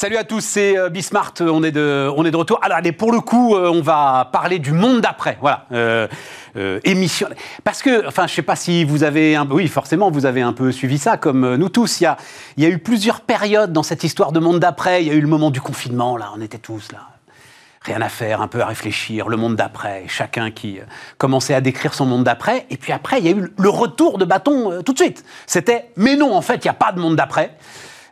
Salut à tous, c'est euh, Bismart, on est de, on est de retour. Alors allez, pour le coup, euh, on va parler du monde d'après. Voilà, euh, émission. Parce que, enfin, je sais pas si vous avez, un, oui, forcément, vous avez un peu suivi ça, comme nous tous. Il y a, il y a eu plusieurs périodes dans cette histoire de monde d'après. Il y a eu le moment du confinement, là, on était tous là. Rien à faire, un peu à réfléchir, le monde d'après, chacun qui commençait à décrire son monde d'après. Et puis après, il y a eu le retour de bâton tout de suite. C'était, mais non, en fait, il n'y a pas de monde d'après.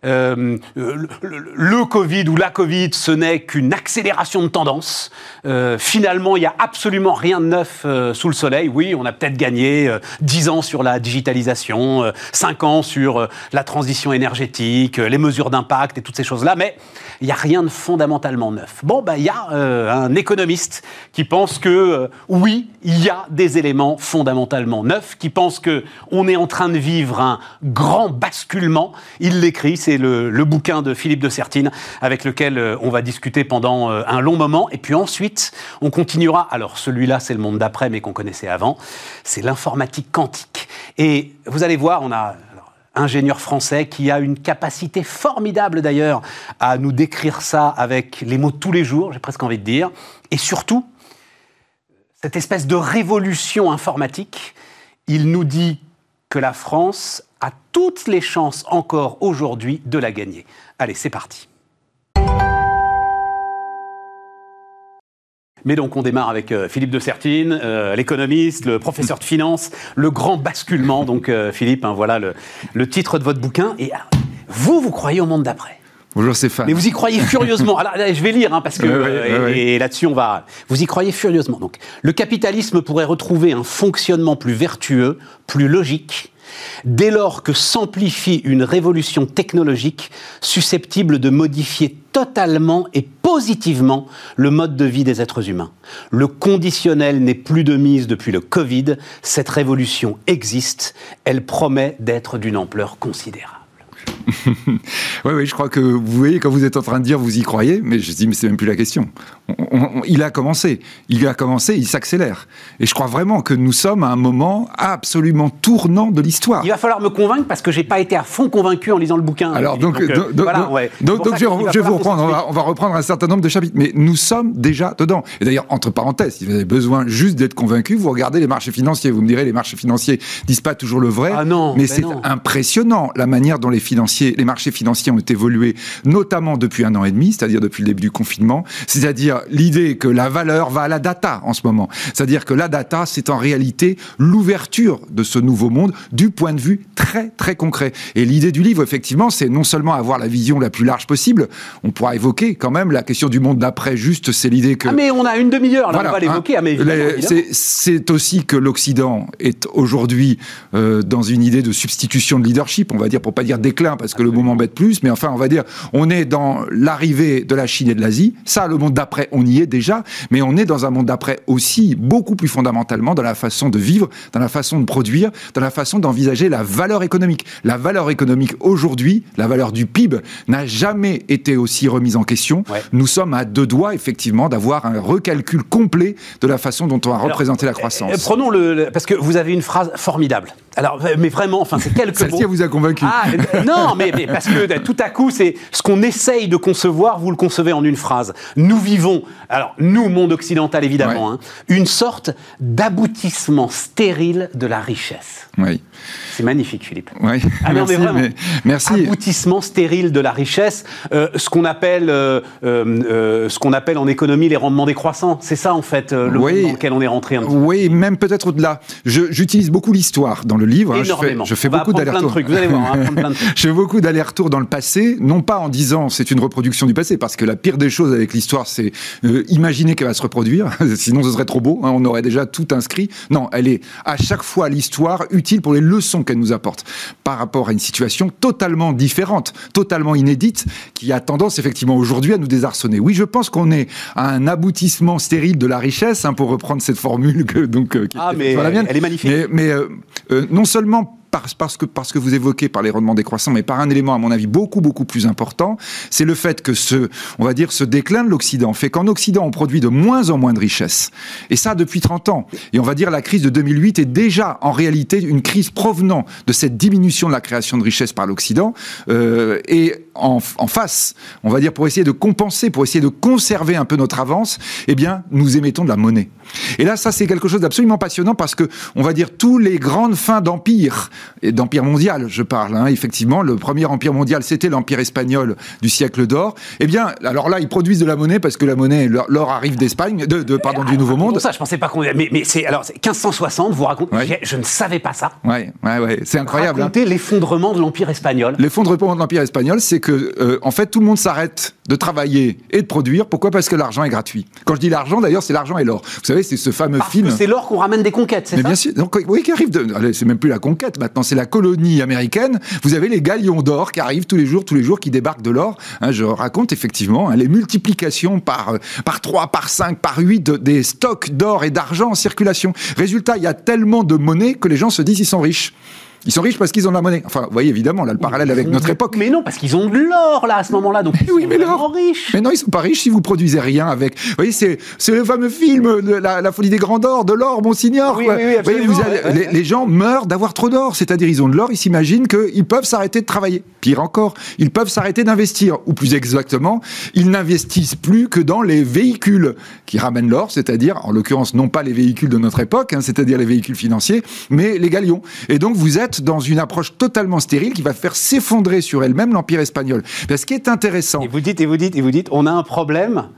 Euh, le, Covid ou la Covid, ce n'est qu'une accélération de tendance. Euh, finalement, il n'y a absolument rien de neuf euh, sous le soleil. Oui, on a peut-être gagné 10 ans sur la digitalisation, 5 ans sur la transition énergétique, les mesures d'impact et toutes ces choses-là, mais il n'y a rien de fondamentalement neuf. Bon, ben, il y a un économiste qui pense que oui, il y a des éléments fondamentalement neufs, qui pense que on est en train de vivre un grand basculement. Il l'écrit, c'est le, bouquin de Philippe de Sertine avec lequel euh, on va discuter pendant euh, un long moment. Et puis ensuite, on continuera. Alors celui-là, c'est le monde d'après, mais qu'on connaissait avant. C'est l'informatique quantique. Et vous allez voir, on a ingénieur français qui a une capacité formidable d'ailleurs à nous décrire ça avec les mots tous les jours, j'ai presque envie de dire. Et surtout, cette espèce de révolution informatique, il nous dit que la France a toutes les chances encore aujourd'hui de la gagner. Allez, c'est parti. Mais donc on démarre avec euh, Philippe de Sertine, euh, l'économiste, le professeur de finance, le grand basculement. Donc euh, Philippe, hein, voilà le, titre de votre bouquin. Et vous, vous croyez au monde d'après Bonjour Stéphane. Mais vous y croyez furieusement. Alors je vais lire hein, parce que et, là-dessus on va. Vous y croyez furieusement. Donc le capitalisme pourrait retrouver un fonctionnement plus vertueux, plus logique, dès lors que s'amplifie une révolution technologique susceptible de modifier totalement et positivement le mode de vie des êtres humains. Le conditionnel n'est plus de mise depuis le Covid, cette révolution existe, elle promet d'être d'une ampleur considérable. oui, oui, je crois que vous voyez, quand vous êtes en train de dire vous y croyez, mais je dis, mais c'est même plus la question. il a commencé, il a commencé, il s'accélère. Et je crois vraiment que nous sommes à un moment absolument tournant de l'histoire. Il va falloir me convaincre parce que j'ai pas été à fond convaincu en lisant le bouquin. Alors, donc, euh, donc, donc, je, vais vous reprendre, on va, on va, reprendre un certain nombre de chapitres, mais nous sommes déjà dedans. Et d'ailleurs, entre parenthèses, si vous avez besoin juste d'être convaincu, vous regardez les marchés financiers. Vous me direz, les marchés financiers disent pas toujours le vrai. Ah non, mais, c'est impressionnant la manière dont les financiers les marchés financiers ont évolué, notamment depuis un an et demi, c'est-à-dire depuis le début du confinement. C'est-à-dire l'idée que la valeur va à la data en ce moment. C'est-à-dire que la data, c'est en réalité l'ouverture de ce nouveau monde du point de vue très très concret. Et l'idée du livre, effectivement, c'est non seulement avoir la vision la plus large possible, on pourra évoquer quand même la question du monde d'après, juste c'est l'idée que... Ah mais on a une demi-heure, là on va l'évoquer, hein, C'est aussi que l'Occident est aujourd'hui euh, dans une idée de substitution de leadership, on va dire, pour pas dire déclin, parce que le mot m'embête plus, mais enfin, on va dire, on est dans l'arrivée de la Chine et de l'Asie. Ça, le monde d'après, on y est déjà, mais on est dans un monde d'après aussi, beaucoup plus fondamentalement, dans la façon de vivre, dans la façon de produire, dans la façon d'envisager la valeur économique. La valeur économique aujourd'hui, la valeur du PIB, n'a jamais été aussi remise en question. Nous sommes à deux doigts, effectivement, d'avoir un recalcul complet de la façon dont on va représenter la croissance. Euh, prenons le, parce que vous avez une phrase formidable. Alors, mais vraiment, enfin, c'est quelques mots. Ça vous a convaincu. Ah, non, mais, parce que tout à coup, c'est ce qu'on essaye de concevoir, vous le concevez en une phrase. Nous vivons, alors nous, monde occidental évidemment, hein, une sorte d'aboutissement stérile de la richesse. Oui. C'est magnifique, Philippe. Oui. Ah merci, mais vraiment, merci. Aboutissement stérile de la richesse, euh, ce qu'on appelle, euh, euh, ce qu'on appelle en économie les rendements décroissants. C'est ça, en fait, le monde dans lequel on est rentré un petit Oui, même peut-être au-delà. J'utilise beaucoup l'histoire dans le livre. Hein. Je fais, beaucoup on va plein de trucs. je fais beaucoup d'allers-retours dans le passé, non pas en disant c'est une reproduction du passé, parce que la pire des choses avec l'histoire, c'est imaginer qu'elle va se reproduire. Sinon, ce serait trop beau. Hein. on aurait déjà tout inscrit. Non, elle est à chaque fois l'histoire utile pour les leçons qu'elle nous apporte par rapport à une situation totalement différente, totalement inédite, qui a tendance effectivement aujourd'hui à nous désarçonner. Oui, je pense qu'on est à un aboutissement stérile de la richesse, hein, pour reprendre cette formule que donc euh, qui ah, mais la mienne. elle est magnifique. Mais, euh, euh, non seulement parce, que, parce que vous évoquez par les rendements décroissants, mais par un élément, à mon avis, beaucoup, beaucoup plus important, c'est le fait que ce, on va dire, ce déclin de l'Occident fait qu'en Occident, on produit de moins en moins de richesses. Et ça, depuis 30 ans. Et on va dire, la crise de 2008 est déjà, en réalité, une crise provenant de cette diminution de la création de richesses par l'Occident. Euh, et en, en, face, on va dire, pour essayer de compenser, pour essayer de conserver un peu notre avance, eh bien, nous émettons de la monnaie. Et là, ça, c'est quelque chose d'absolument passionnant parce que, on va dire, tous les grandes fins d'empire, et d'empire mondial, je parle, hein, effectivement, le premier empire mondial, c'était l'empire espagnol du siècle d'or. Eh bien, alors là, ils produisent de la monnaie parce que la monnaie, l'or arrive d'Espagne, de, de, pardon, du Nouveau Monde. ça, je pensais pas qu'on. Mais, mais c'est alors 1560, vous racontez. Ouais. Je ne savais pas ça. Ouais, ouais, ouais, c'est incroyable. Hein. Racontez hein. l'effondrement de l'empire espagnol. L'effondrement de l'empire espagnol, c'est que, euh, en fait, tout le monde s'arrête de travailler et de produire. Pourquoi? Parce que l'argent est gratuit. Quand je dis l'argent, d'ailleurs, c'est l'argent et l'or. Vous savez, c'est ce fameux Parce film. C'est l'or qu'on ramène des conquêtes, c'est ça? bien sûr. Donc, oui, qui arrive de. C'est même plus la conquête. Maintenant, c'est la colonie américaine. Vous avez les galions d'or qui arrivent tous les jours, tous les jours, qui débarquent de l'or. Hein, je raconte effectivement hein, les multiplications par par 3, par 5, par 8 de, des stocks d'or et d'argent en circulation. Résultat, il y a tellement de monnaie que les gens se disent ils sont riches. Ils sont riches parce qu'ils ont de la monnaie. Enfin, vous voyez évidemment là le parallèle avec notre époque. Mais non, parce qu'ils ont de l'or là à ce moment-là, donc ils oui, sont mais vraiment riches. Mais non, ils sont pas riches si vous produisez rien avec. Vous voyez, c'est c'est le fameux film de la, la, folie des grands d'or, de l'or, Monsignor. Oui, quoi. oui, oui, Vous voyez, absolument, vous allez- ouais, ouais. les, les gens meurent d'avoir trop d'or, c'est-à-dire ils ont de l'or, ils s'imaginent qu'ils peuvent s'arrêter de travailler. Pire encore, ils peuvent s'arrêter d'investir, ou plus exactement, ils n'investissent plus que dans les véhicules qui ramènent l'or, c'est-à-dire, en l'occurrence, non pas les véhicules de notre époque, hein, c'est-à-dire les véhicules financiers, mais les galions. Et donc vous êtes dans une approche totalement stérile qui va faire s'effondrer sur elle-même l'empire espagnol. Ce qui est intéressant, Et vous dites, et vous dites, et vous dites, on a un problème.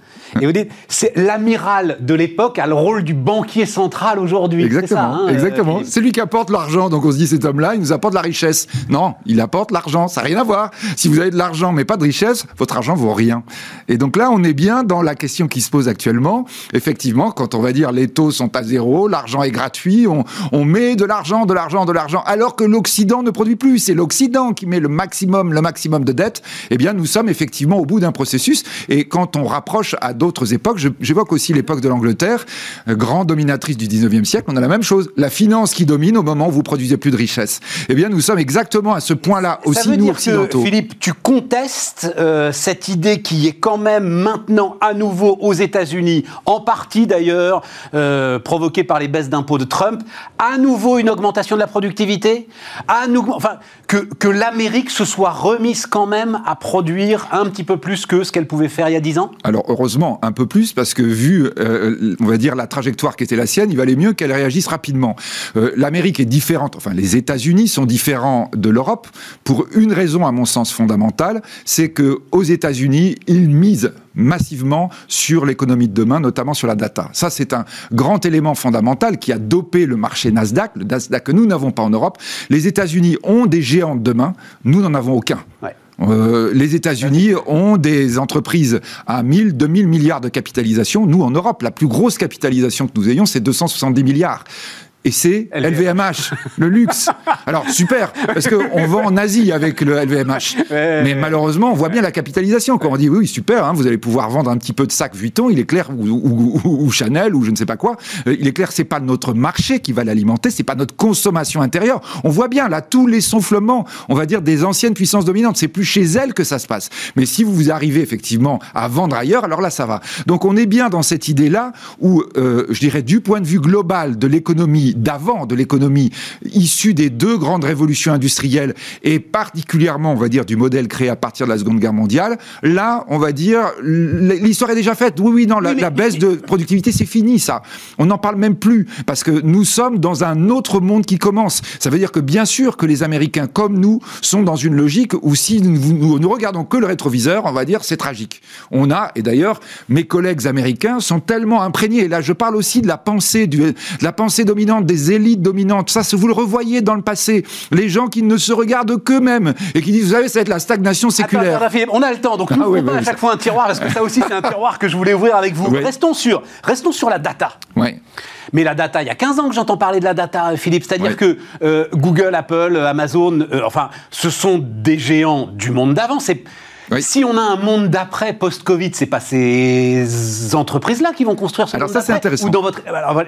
Et vous dites, c'est l'amiral de l'époque a le rôle du banquier central aujourd'hui. C'est Exactement, hein, euh, exactement. Philippe C'est lui qui apporte l'argent. Donc on se dit cet homme-là, il nous apporte la richesse. Non, il apporte l'argent. Ça n'a rien à voir. Si vous avez de l'argent mais pas de richesse, votre argent vaut rien. Et donc là, on est bien dans la question qui se pose actuellement. Effectivement, quand on va dire les taux sont à zéro, l'argent est gratuit, on, on met de l'argent, de l'argent, de l'argent, alors que l'Occident ne produit plus. C'est l'Occident qui met le maximum, le maximum de dettes. Eh bien, nous sommes effectivement au bout d'un processus. Et quand on rapproche à d'autres époques, j'évoque aussi l'époque de l'Angleterre, euh, grande dominatrice du 19e siècle, on a la même chose. La finance qui domine au moment où vous produisez plus de richesse. Eh bien, nous sommes exactement à ce point-là Ça aussi, veut nous, dire occidentaux. que, Philippe, tu contestes euh, cette idée qui est quand même maintenant à nouveau aux États-Unis, en partie d'ailleurs euh, provoquée par les baisses d'impôts de Trump, à nouveau une augmentation de la productivité, à nouveau, enfin, que, que l'Amérique se soit remise quand même à produire un petit peu plus que ce qu'elle pouvait faire il y a 10 ans? Alors heureusement un peu plus parce que vu, euh, on va dire la trajectoire qui était la sienne, il valait mieux qu'elle réagisse rapidement. Euh, L'Amérique est différente, enfin les États-Unis sont différents de l'Europe pour une raison à mon sens fondamentale, c'est que aux États-Unis ils misent massivement sur l'économie de demain, notamment sur la data. Ça, c'est un grand élément fondamental qui a dopé le marché Nasdaq, le Nasdaq que nous n'avons pas en Europe. Les États-Unis ont des géants de demain, nous n'en avons aucun. Ouais. Euh, les États-Unis ont des entreprises à 1000, 2000 milliards de capitalisation. Nous, en Europe, la plus grosse capitalisation que nous ayons, c'est 270 milliards. Et c'est LVMH, le luxe. Alors super, parce qu'on va en Asie avec le LVMH. Ouais, Mais malheureusement, on voit bien la capitalisation. Quand on dit oui, super, hein, vous allez pouvoir vendre un petit peu de sac Vuitton, il est clair, ou, ou- ou- ou Chanel, ou je ne sais pas quoi. euh, il est clair, c'est pas notre marché qui va l'alimenter, c'est pas notre consommation intérieure. On voit bien là tous les sonflements, on va dire des anciennes puissances dominantes. C'est plus chez elles que ça se passe. Mais si vous arrivez effectivement à vendre ailleurs, alors là, ça va. Donc on est bien dans cette idée-là où, euh, je dirais, du point de vue global de l'économie d'avant, de l'économie issue des deux grandes révolutions industrielles et particulièrement, on va dire, du modèle créé à partir de la Seconde Guerre mondiale, là, on va dire, l'histoire est déjà faite. Oui, oui, non, la, Oui, mais- la baisse de productivité, c'est fini, ça. On n'en parle même plus parce que nous sommes dans un autre monde qui commence. Ça veut dire que bien sûr que les Américains, comme nous, sont dans une logique où si nous, nous, nous regardons que le rétroviseur, on va dire, c'est tragique. On a, et d'ailleurs, mes collègues américains sont tellement imprégnés. Et là, je parle aussi de la pensée, du, de la pensée dominante, des élites dominantes. Ça, vous le revoyez dans le passé. Les gens qui ne se regardent qu'eux-mêmes et qui disent, vous savez, ça va être la stagnation séculaire. Attends, attends, Philippe, on a le temps, donc Ah n'ouvrons oui, pas oui, à chaque fois un tiroir, parce que ça aussi c'est un tiroir que je voulais ouvrir avec vous? Oui. Restons sur, restons sur la data. Ouais. Mais la data, il y a 15 ans que j'entends parler de la data, Philippe. C'est-à-dire Ouais. que euh, Google, Apple, euh, Amazon, euh, enfin, ce sont des géants du monde d'avant. C'est Si on a un monde d'après post-Covid, c'est pas ces entreprises-là qui vont construire ce Alors monde ça, c'est intéressant. Ou dans votre,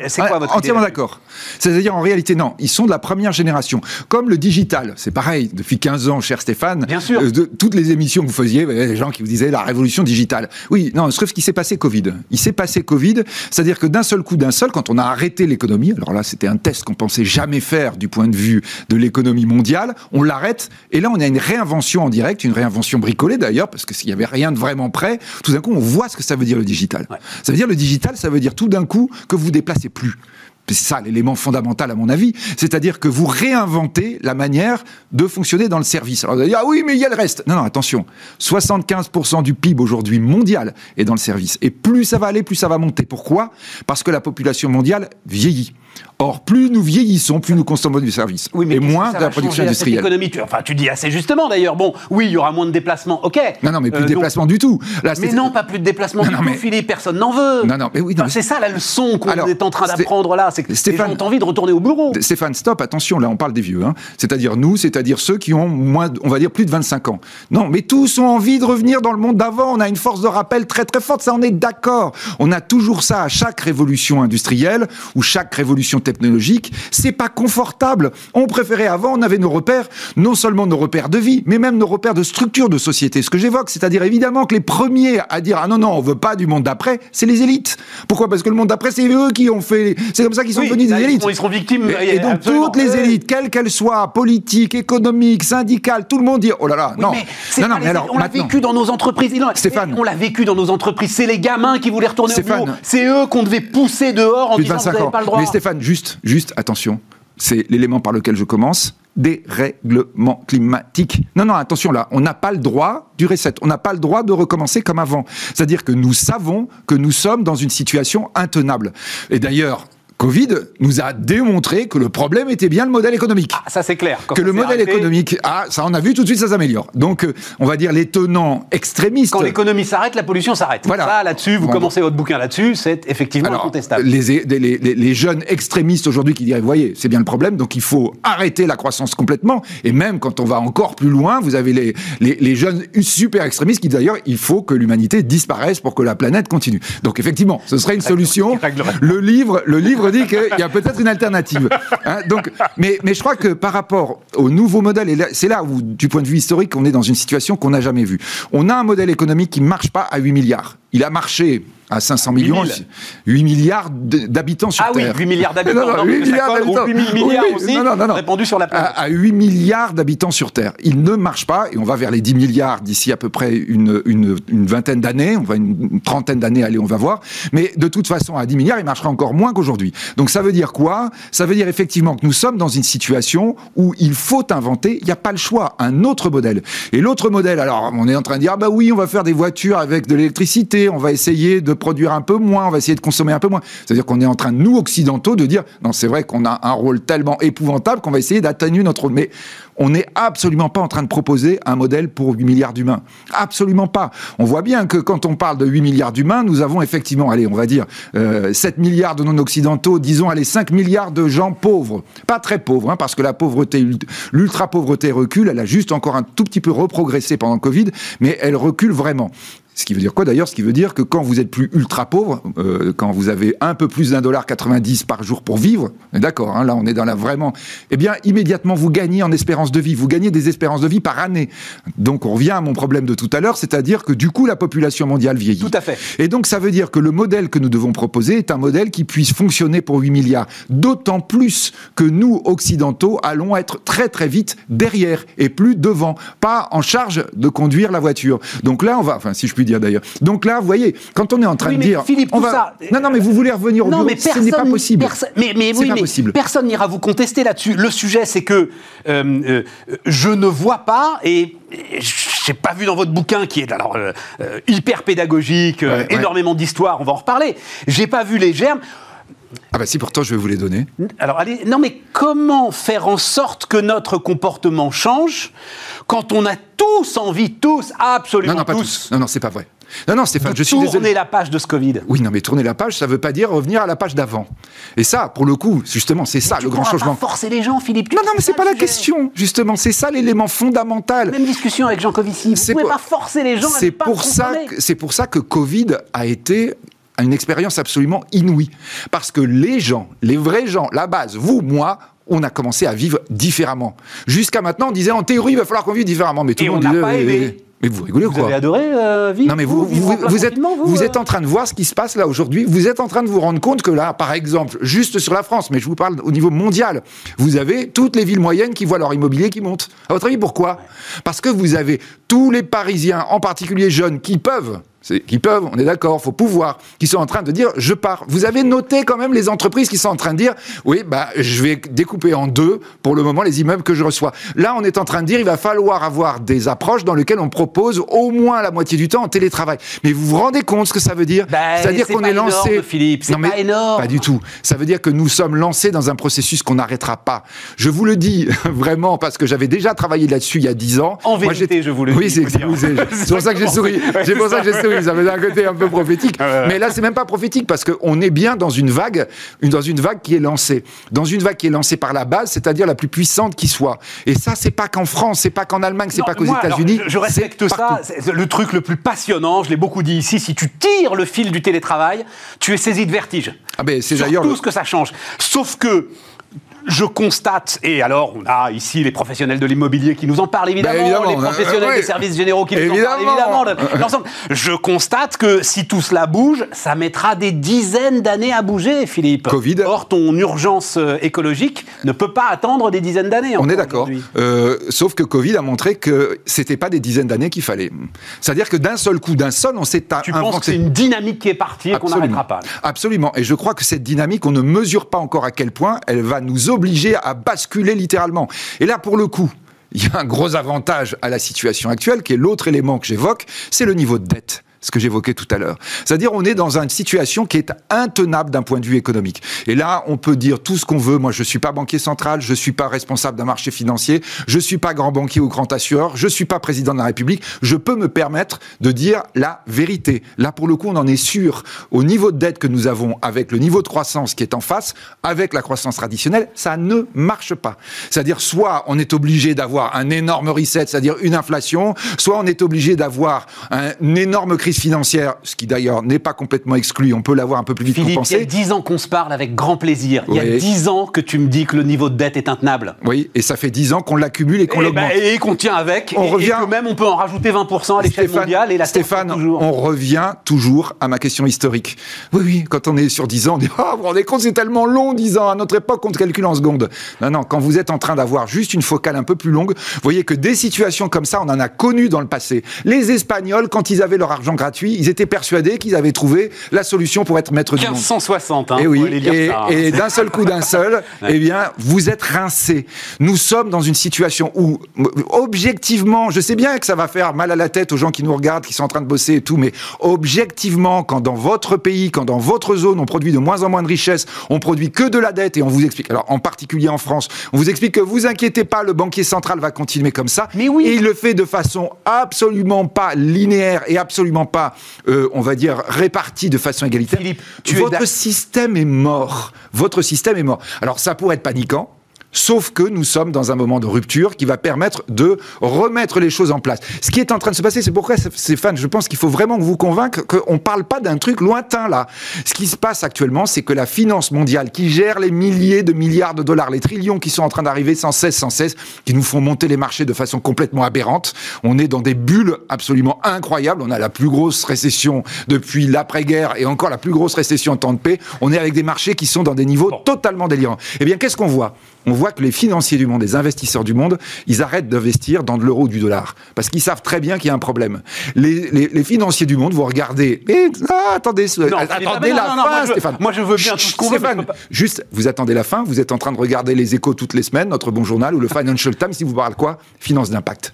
c'est quoi Ouais, votre Entièrement d'accord. C'est-à-dire, en réalité, non. Ils sont de la première génération. Comme le digital, c'est pareil. Depuis 15 ans, cher Stéphane, Bien sûr. euh, de toutes les émissions que vous faisiez, il y avait des gens qui vous disaient la révolution digitale. Oui, non, sauf qu'il s'est passé Covid. Il s'est passé Covid, c'est-à-dire que d'un seul coup, d'un seul, quand on a arrêté l'économie, alors là, c'était un test qu'on pensait jamais faire du point de vue de l'économie mondiale, on l'arrête, et là, on a une réinvention en direct, une réinvention bricolée d'ailleurs, parce que s'il y avait rien de vraiment prêt, tout d'un coup, on voit ce que ça veut dire le digital. Ouais. Ça veut dire le digital, ça veut dire tout d'un coup que vous déplacez plus. C'est ça l'élément fondamental à mon avis. C'est-à-dire que vous réinventez la manière de fonctionner dans le service. Alors vous allez dire, ah oui, mais il y a le reste. Non, non, attention. 75% du PIB aujourd'hui mondial est dans le service. Et plus ça va aller, plus ça va monter. Pourquoi? Parce que la population mondiale vieillit. Or, plus nous vieillissons, plus nous consommons du service. Oui, mais et moins de la production industrielle. économie Tu- enfin, tu dis assez justement d'ailleurs. Bon, oui, il y aura moins de déplacements, ok. Non, non, mais plus Euh, de donc- déplacement du tout. Là, Mais non, pas plus de déplacements Non, du non, tout, mais- Philippe. Personne n'en veut. Non, non, mais oui, Enfin, c'est ça la leçon qu'on est en train d'apprendre là. C'est que les gens ont envie de retourner au bureau. Stéphane, stop, attention, là on parle des vieux, hein. c'est-à-dire nous, c'est-à-dire ceux qui ont moins, on va dire plus de 25 ans. Non, mais tous ont envie de revenir dans le monde d'avant, on a une force de rappel très très forte, ça on est d'accord. On a toujours ça à chaque révolution industrielle ou chaque révolution technologique, c'est pas confortable. On préférait avant, on avait nos repères, non seulement nos repères de vie, mais même nos repères de structure de société. Ce que j'évoque, c'est-à-dire évidemment que les premiers à dire ah non non, on veut pas du monde d'après, c'est les élites. Pourquoi? Parce que le monde d'après, c'est eux qui ont fait, c'est comme ça qu'ils sont Oui, devenus des élites. ils seront victimes, Et, et donc absolument. toutes les élites, quelles qu'elles soient, politiques, économiques, syndicales, tout le monde dit oh là là, Oui, non, mais c'est non, non, pas mais alors on l'a vécu dans nos entreprises. Non, Stéphane. On l'a vécu dans nos entreprises. C'est les gamins qui voulaient retourner Stéphane. au bureau. C'est eux qu'on devait pousser dehors en plus de disant vous 25 n'avez ans. pas le droit. Mais Stéphane, juste, juste, attention, c'est l'élément par lequel je commence. Dérèglement climatique. Non, non, attention là, on n'a pas le droit du reset. On n'a pas le droit de recommencer comme avant. C'est-à-dire que nous savons que nous sommes dans une situation intenable. Et d'ailleurs, Covid nous a démontré que le problème était bien le modèle économique. Ah, ça c'est clair. Quand que le modèle arrêté, économique, ah, ça on a vu tout de suite, ça s'améliore. Donc, euh, on va dire les tenants extrémistes. Quand l'économie s'arrête, la pollution s'arrête. Voilà. Ça, là-dessus, vous Bon. commencez votre bouquin là-dessus, c'est effectivement Alors, incontestable. les, les, les- les jeunes extrémistes aujourd'hui qui diraient, voyez, c'est bien le problème, donc il faut arrêter la croissance complètement. Et même quand on va encore plus loin, vous avez les, jeunes super extrémistes qui disent d'ailleurs, il faut que l'humanité disparaisse pour que la planète continue. Donc effectivement, ce serait une solution. Le livre, le livre dit qu'il y a peut-être une alternative. Hein, donc, mais, je crois que par rapport au nouveau modèle, et c'est là où, du point de vue historique, on est dans une situation qu'on n'a jamais vue. On a un modèle économique qui ne marche pas à 8 milliards. Il a marché à 500 millions, 000. 8 milliards d'habitants sur Ah oui, Terre. 8 milliards d'habitants. Non, non, donc 8 ça milliards colle aux d'habitants. 8 000 milliards Oui, aussi, non, sur la planète. À, à 8 milliards d'habitants sur Terre. Il ne marche pas, et on va vers les 10 milliards d'ici à peu près une, une, une vingtaine d'années, on va une, une trentaine d'années, allez, on va voir. Mais de toute façon, à 10 milliards, il marchera encore moins qu'aujourd'hui. Donc ça veut dire quoi? Ça veut dire effectivement que nous sommes dans une situation où il faut inventer, il n'y a pas le choix, un autre modèle. Et l'autre modèle, alors on est en train de dire, ah bah oui, on va faire des voitures avec de l'électricité, on va essayer de produire un peu moins, on va essayer de consommer un peu moins. C'est-à-dire qu'on est en train, nous, occidentaux, de dire, non, c'est vrai qu'on a un rôle tellement épouvantable qu'on va essayer d'atténuer notre rôle. Mais on n'est absolument pas en train de proposer un modèle pour 8 milliards d'humains. Absolument pas. On voit bien que quand on parle de 8 milliards d'humains, nous avons effectivement, allez, on va dire, euh, 7 milliards de non-occidentaux, disons, allez, 5 milliards de gens pauvres. Pas très pauvres, hein, parce que la pauvreté, l'ultra-pauvreté recule, elle a juste encore un tout petit peu reprogressé pendant le Covid, mais elle recule vraiment. Ce qui veut dire quoi d'ailleurs? Ce qui veut dire que quand vous êtes plus ultra pauvre, euh, quand vous avez un peu plus d'un dollar 90 par jour pour vivre, d'accord, hein, là on est dans la vraiment, eh bien immédiatement vous gagnez en espérance de vie, vous gagnez des espérances de vie par année. Donc on revient à mon problème de tout à l'heure, c'est-à-dire que du coup la population mondiale vieillit. Tout à fait. Et donc ça veut dire que le modèle que nous devons proposer est un modèle qui puisse fonctionner pour 8 milliards. D'autant plus que nous, occidentaux, allons être très très vite derrière et plus devant, pas en charge de conduire la voiture. Donc là on va, enfin si je puis dire d'ailleurs. Donc là, vous voyez, quand on est en train Oui, de mais dire, Philippe, on va, ça- non non mais vous voulez revenir au non, bureau, mais ce personne, n'est pas possible. perso- mais mais, C'est oui, pas mais possible. personne n'ira vous contester là-dessus. Le sujet, c'est que euh, euh, je ne vois pas et j'ai pas vu dans votre bouquin qui est alors euh, hyper pédagogique, ouais. énormément d'histoire. On va en reparler. J'ai pas vu les germes. Ah bah si pourtant je vais vous les donner. Alors, allez, non, mais comment faire en sorte que notre comportement change quand on a tous envie, tous, absolument Non non pas tous, tous. Non non c'est pas vrai. Non, non, Stéphane, je suis tourner désolé. la page de ce Covid. Oui, non, mais tourner la page, ça veut pas dire revenir à la page d'avant. Et ça, pour le coup, justement, c'est ça le grand changement. Pas forcer les gens, Philippe. tu Non, non, mais c'est pas la sujet. question, justement. C'est ça l'élément fondamental. Même discussion avec Jean Covici. Vous C'est pouvez pour- pas forcer les gens ne C'est pour ça, c'est pour ça que Covid a été une expérience absolument inouïe. Parce que les gens, les vrais gens, la base, vous, moi, on a commencé à vivre différemment. Jusqu'à maintenant, on disait en théorie, il va falloir qu'on vive différemment. Mais tout le on monde disait. pas mais- aimé. Mais vous rigolez ou Vous quoi avez adoré euh, vivre non mais vous, vous, vous êtes, vous euh êtes en train de voir ce qui se passe là aujourd'hui. Vous êtes en train de vous rendre compte que là, par exemple, juste sur la France, mais je vous parle au niveau mondial, vous avez toutes les villes moyennes qui voient leur immobilier qui monte. À votre avis, pourquoi? Parce que vous avez tous les Parisiens, en particulier jeunes, qui peuvent qui peuvent, on est d'accord, faut pouvoir, qui sont en train de dire je pars. Vous avez noté quand même les entreprises qui sont en train de dire oui, bah je vais découper en deux pour le moment les immeubles que je reçois. Là, on est en train de dire il va falloir avoir des approches dans lesquelles on propose au moins la moitié du temps en télétravail. Mais vous vous rendez compte ce que ça veut dire Ben, C'est-à-dire c'est qu'on pas est lancé. énorme, Philippe, c'est pas énorme. Pas du tout. Ça veut dire que nous sommes lancés dans un processus qu'on n'arrêtera pas. Je vous le dis vraiment parce que j'avais déjà travaillé là-dessus il y a dix ans. En vérité, je vous le oui, dis, oui, c'est- pour ça que j'ai souri. C'est pour ça que j'ai souri. Ça avait un côté un peu prophétique. Mais là, c'est même pas prophétique parce qu'on est bien dans une vague, dans une vague qui est lancée, dans une vague qui est lancée par la base, c'est-à-dire la plus puissante qui soit. Et ça, c'est pas qu'en France, c'est pas qu'en Allemagne, c'est pas qu'aux États-Unis. Je, je respecte ça. le truc le plus passionnant, je l'ai beaucoup dit ici, si tu tires le fil du télétravail, tu es saisi de vertige. Ah ben, c'est d'ailleurs tout le- ce que ça change. Sauf que je constate, et alors on a ici les professionnels de l'immobilier qui nous en parlent évidemment, Ben, évidemment, les professionnels euh, des services généraux qui nous en parlent évidemment, l'ensemble. Je constate que si tout cela bouge, ça mettra des dizaines d'années à bouger, Philippe. Covid. Or, ton urgence euh, écologique ne peut pas attendre des dizaines d'années. On est d'accord. Euh, sauf que Covid a montré que c'était pas des dizaines d'années qu'il fallait. C'est-à-dire que d'un seul coup, d'un seul, on s'est Tu penses que c'est une dynamique qui est partie et qu'on n'arrêtera pas Absolument. Et je crois que cette dynamique, on ne mesure pas encore à quel point elle va nous obliger à basculer littéralement. Et là, pour le coup, il y a un gros avantage à la situation actuelle, qui est l'autre élément que j'évoque, c'est le niveau de dette ce que j'évoquais tout à l'heure. C'est-à-dire, on est dans une situation qui est intenable d'un point de vue économique. Et là, on peut dire tout ce qu'on veut. Moi, je suis pas banquier central, je suis pas responsable d'un marché financier, je suis pas grand banquier ou grand assureur, je suis pas président de la République. Je peux me permettre de dire la vérité. Là, pour le coup, on en est sûr. Au niveau de dette que nous avons, avec le niveau de croissance qui est en face, avec la croissance traditionnelle, ça ne marche pas. C'est-à-dire, soit on est obligé d'avoir un énorme reset, c'est-à-dire une inflation, soit on est obligé d'avoir un- énorme crise financière, ce qui d'ailleurs n'est pas complètement exclu, on peut l'avoir un peu plus vite Philippe, il y a compensé. 10 ans qu'on se parle avec grand plaisir. Il y a Oui. 10 ans que tu me dis que le niveau de dette est intenable. Oui, et ça fait 10 ans qu'on l'accumule et qu'on Et, l'augmente. ben, et qu'on tient avec, On et, revient- et que même on peut en rajouter 20% à l'échelle mondiale et la Stéphane, toujours. on revient toujours à ma question historique. Oui, oui, quand on est sur 10 ans, on dit vous vous rendez compte, c'est tellement long, 10 ans. À notre époque, on te calcule en secondes. Non, non, quand vous êtes en train d'avoir juste une focale un peu plus longue, vous voyez que des situations comme ça, on en a connu dans le passé. Les Espagnols, quand ils avaient leur argent gratuit, ils étaient persuadés qu'ils avaient trouvé la solution pour être maître du monde. 1560, hein, et faut oui, lire et, ça, hein. et d'un seul coup, d'un seul, eh bien, vous êtes rincé. Nous sommes dans une situation où, objectivement, je sais bien que ça va faire mal à la tête aux gens qui nous regardent, qui sont en train de bosser et tout, mais objectivement, quand dans votre pays, quand dans votre zone, on produit de moins en moins de richesses, on produit que de la dette et on vous explique, alors en particulier en France, on vous explique que vous inquiétez pas, le banquier central va continuer comme ça. Mais oui. Et il le fait de façon absolument pas linéaire et absolument pas, euh, on va dire, répartie de façon égalitaire. Philippe, tu Votre système est mort. Votre système est mort. Alors ça pourrait être paniquant. Sauf que nous sommes dans un moment de rupture qui va permettre de remettre les choses en place. Ce qui est en train de se passer, c'est pourquoi, Stéphane, je pense qu'il faut vraiment vous convaincre qu'on ne parle pas d'un truc lointain là. Ce qui se passe actuellement, c'est que la finance mondiale qui gère les milliers de milliards de dollars, les trillions qui sont en train d'arriver sans cesse, sans cesse, qui nous font monter les marchés de façon complètement aberrante. On est dans des bulles absolument incroyables. On a la plus grosse récession depuis l'après-guerre et encore la plus grosse récession en temps de paix. On est avec des marchés qui sont dans des niveaux totalement délirants. Eh bien, qu'est-ce qu'on voit? On voit que les financiers du monde, les investisseurs du monde, ils arrêtent d'investir dans de l'euro ou du dollar. Parce qu'ils savent très bien qu'il y a un problème. Les, les- les financiers du monde vont regarder. Eh, ah, attendez, attendez la non, non, fin, moi, je Stéphane. moi, je veux bien Chut, tout ce qu'on veut, mais Stéphane, je peux pas- juste, vous attendez la fin, vous êtes en train de regarder les échos toutes les semaines, notre bon journal, ou le Financial Times, qui vous parle quoi? Finance d'impact.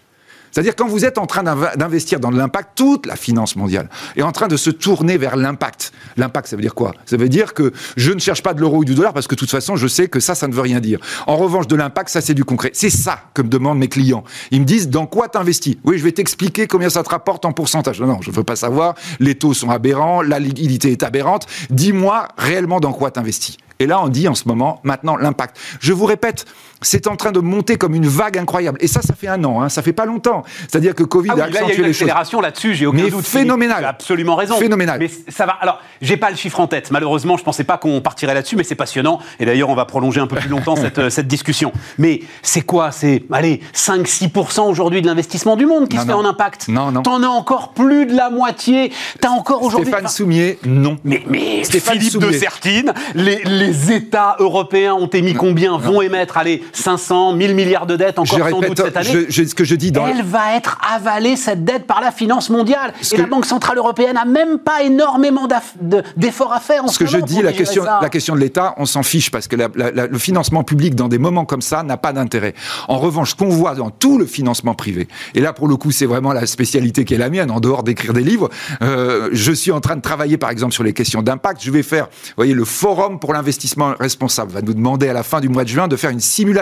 C'est-à-dire quand vous êtes en train d'investir dans l'impact, toute la finance mondiale est en train de se tourner vers l'impact. L'impact, ça veut dire quoi? Ça veut dire que je ne cherche pas de l'euro ou du dollar parce que de toute façon, je sais que ça, ça ne veut rien dire. En revanche, de l'impact, ça, c'est du concret. C'est ça que me demandent mes clients. Ils me disent dans quoi t'investis? Oui, je vais t'expliquer combien ça te rapporte en pourcentage. Non, non, je ne veux pas savoir. Les taux sont aberrants, la liquidité est aberrante. Dis-moi réellement dans quoi t'investis. Et là, on dit en ce moment, maintenant, l'impact. Je vous répète, c'est en train de monter comme une vague incroyable. Et ça, ça fait un an, hein, ça fait pas longtemps. C'est-à-dire que Covid ah a accentué là, il y a une accélération là-dessus, j'ai aucun Mais doute. phénoménal. Tu as absolument raison. Phénoménal. Mais ça va. Alors, j'ai pas le chiffre en tête. Malheureusement, je pensais pas qu'on partirait là-dessus, mais c'est passionnant. Et d'ailleurs, on va prolonger un peu plus longtemps cette, euh, cette discussion. Mais c'est quoi? C'est, allez, 5-6% aujourd'hui de l'investissement du monde qui Non, se fait en impact. Non, non. T'en as encore plus de la moitié. T'as encore aujourd'hui. Stéphane enfin, Soumier, non. mais, mais Stéphane Philippe de. Sertine, les, les États européens ont émis combien Vont émettre, allez, 500, 1000 milliards de dettes encore Je sans doute répète cette année je- je- ce que je dis dans. elle va être avalée, cette dette, par la finance mondiale. Ce Et que- la Banque Centrale Européenne n'a même pas énormément d'efforts à faire en Ce ce que je dis, la question, ça. la question de l'État, on s'en fiche parce que la- la- la- le financement public dans des moments comme ça n'a pas d'intérêt. En revanche, ce qu'on voit dans tout le financement privé, et là pour le coup c'est vraiment la spécialité qui est la mienne, en dehors d'écrire des livres, euh, je suis en train de travailler par exemple sur les questions d'impact. Je vais faire, vous voyez, le Forum pour l'investissement responsable va nous demander à la fin du mois de juin de faire une simulation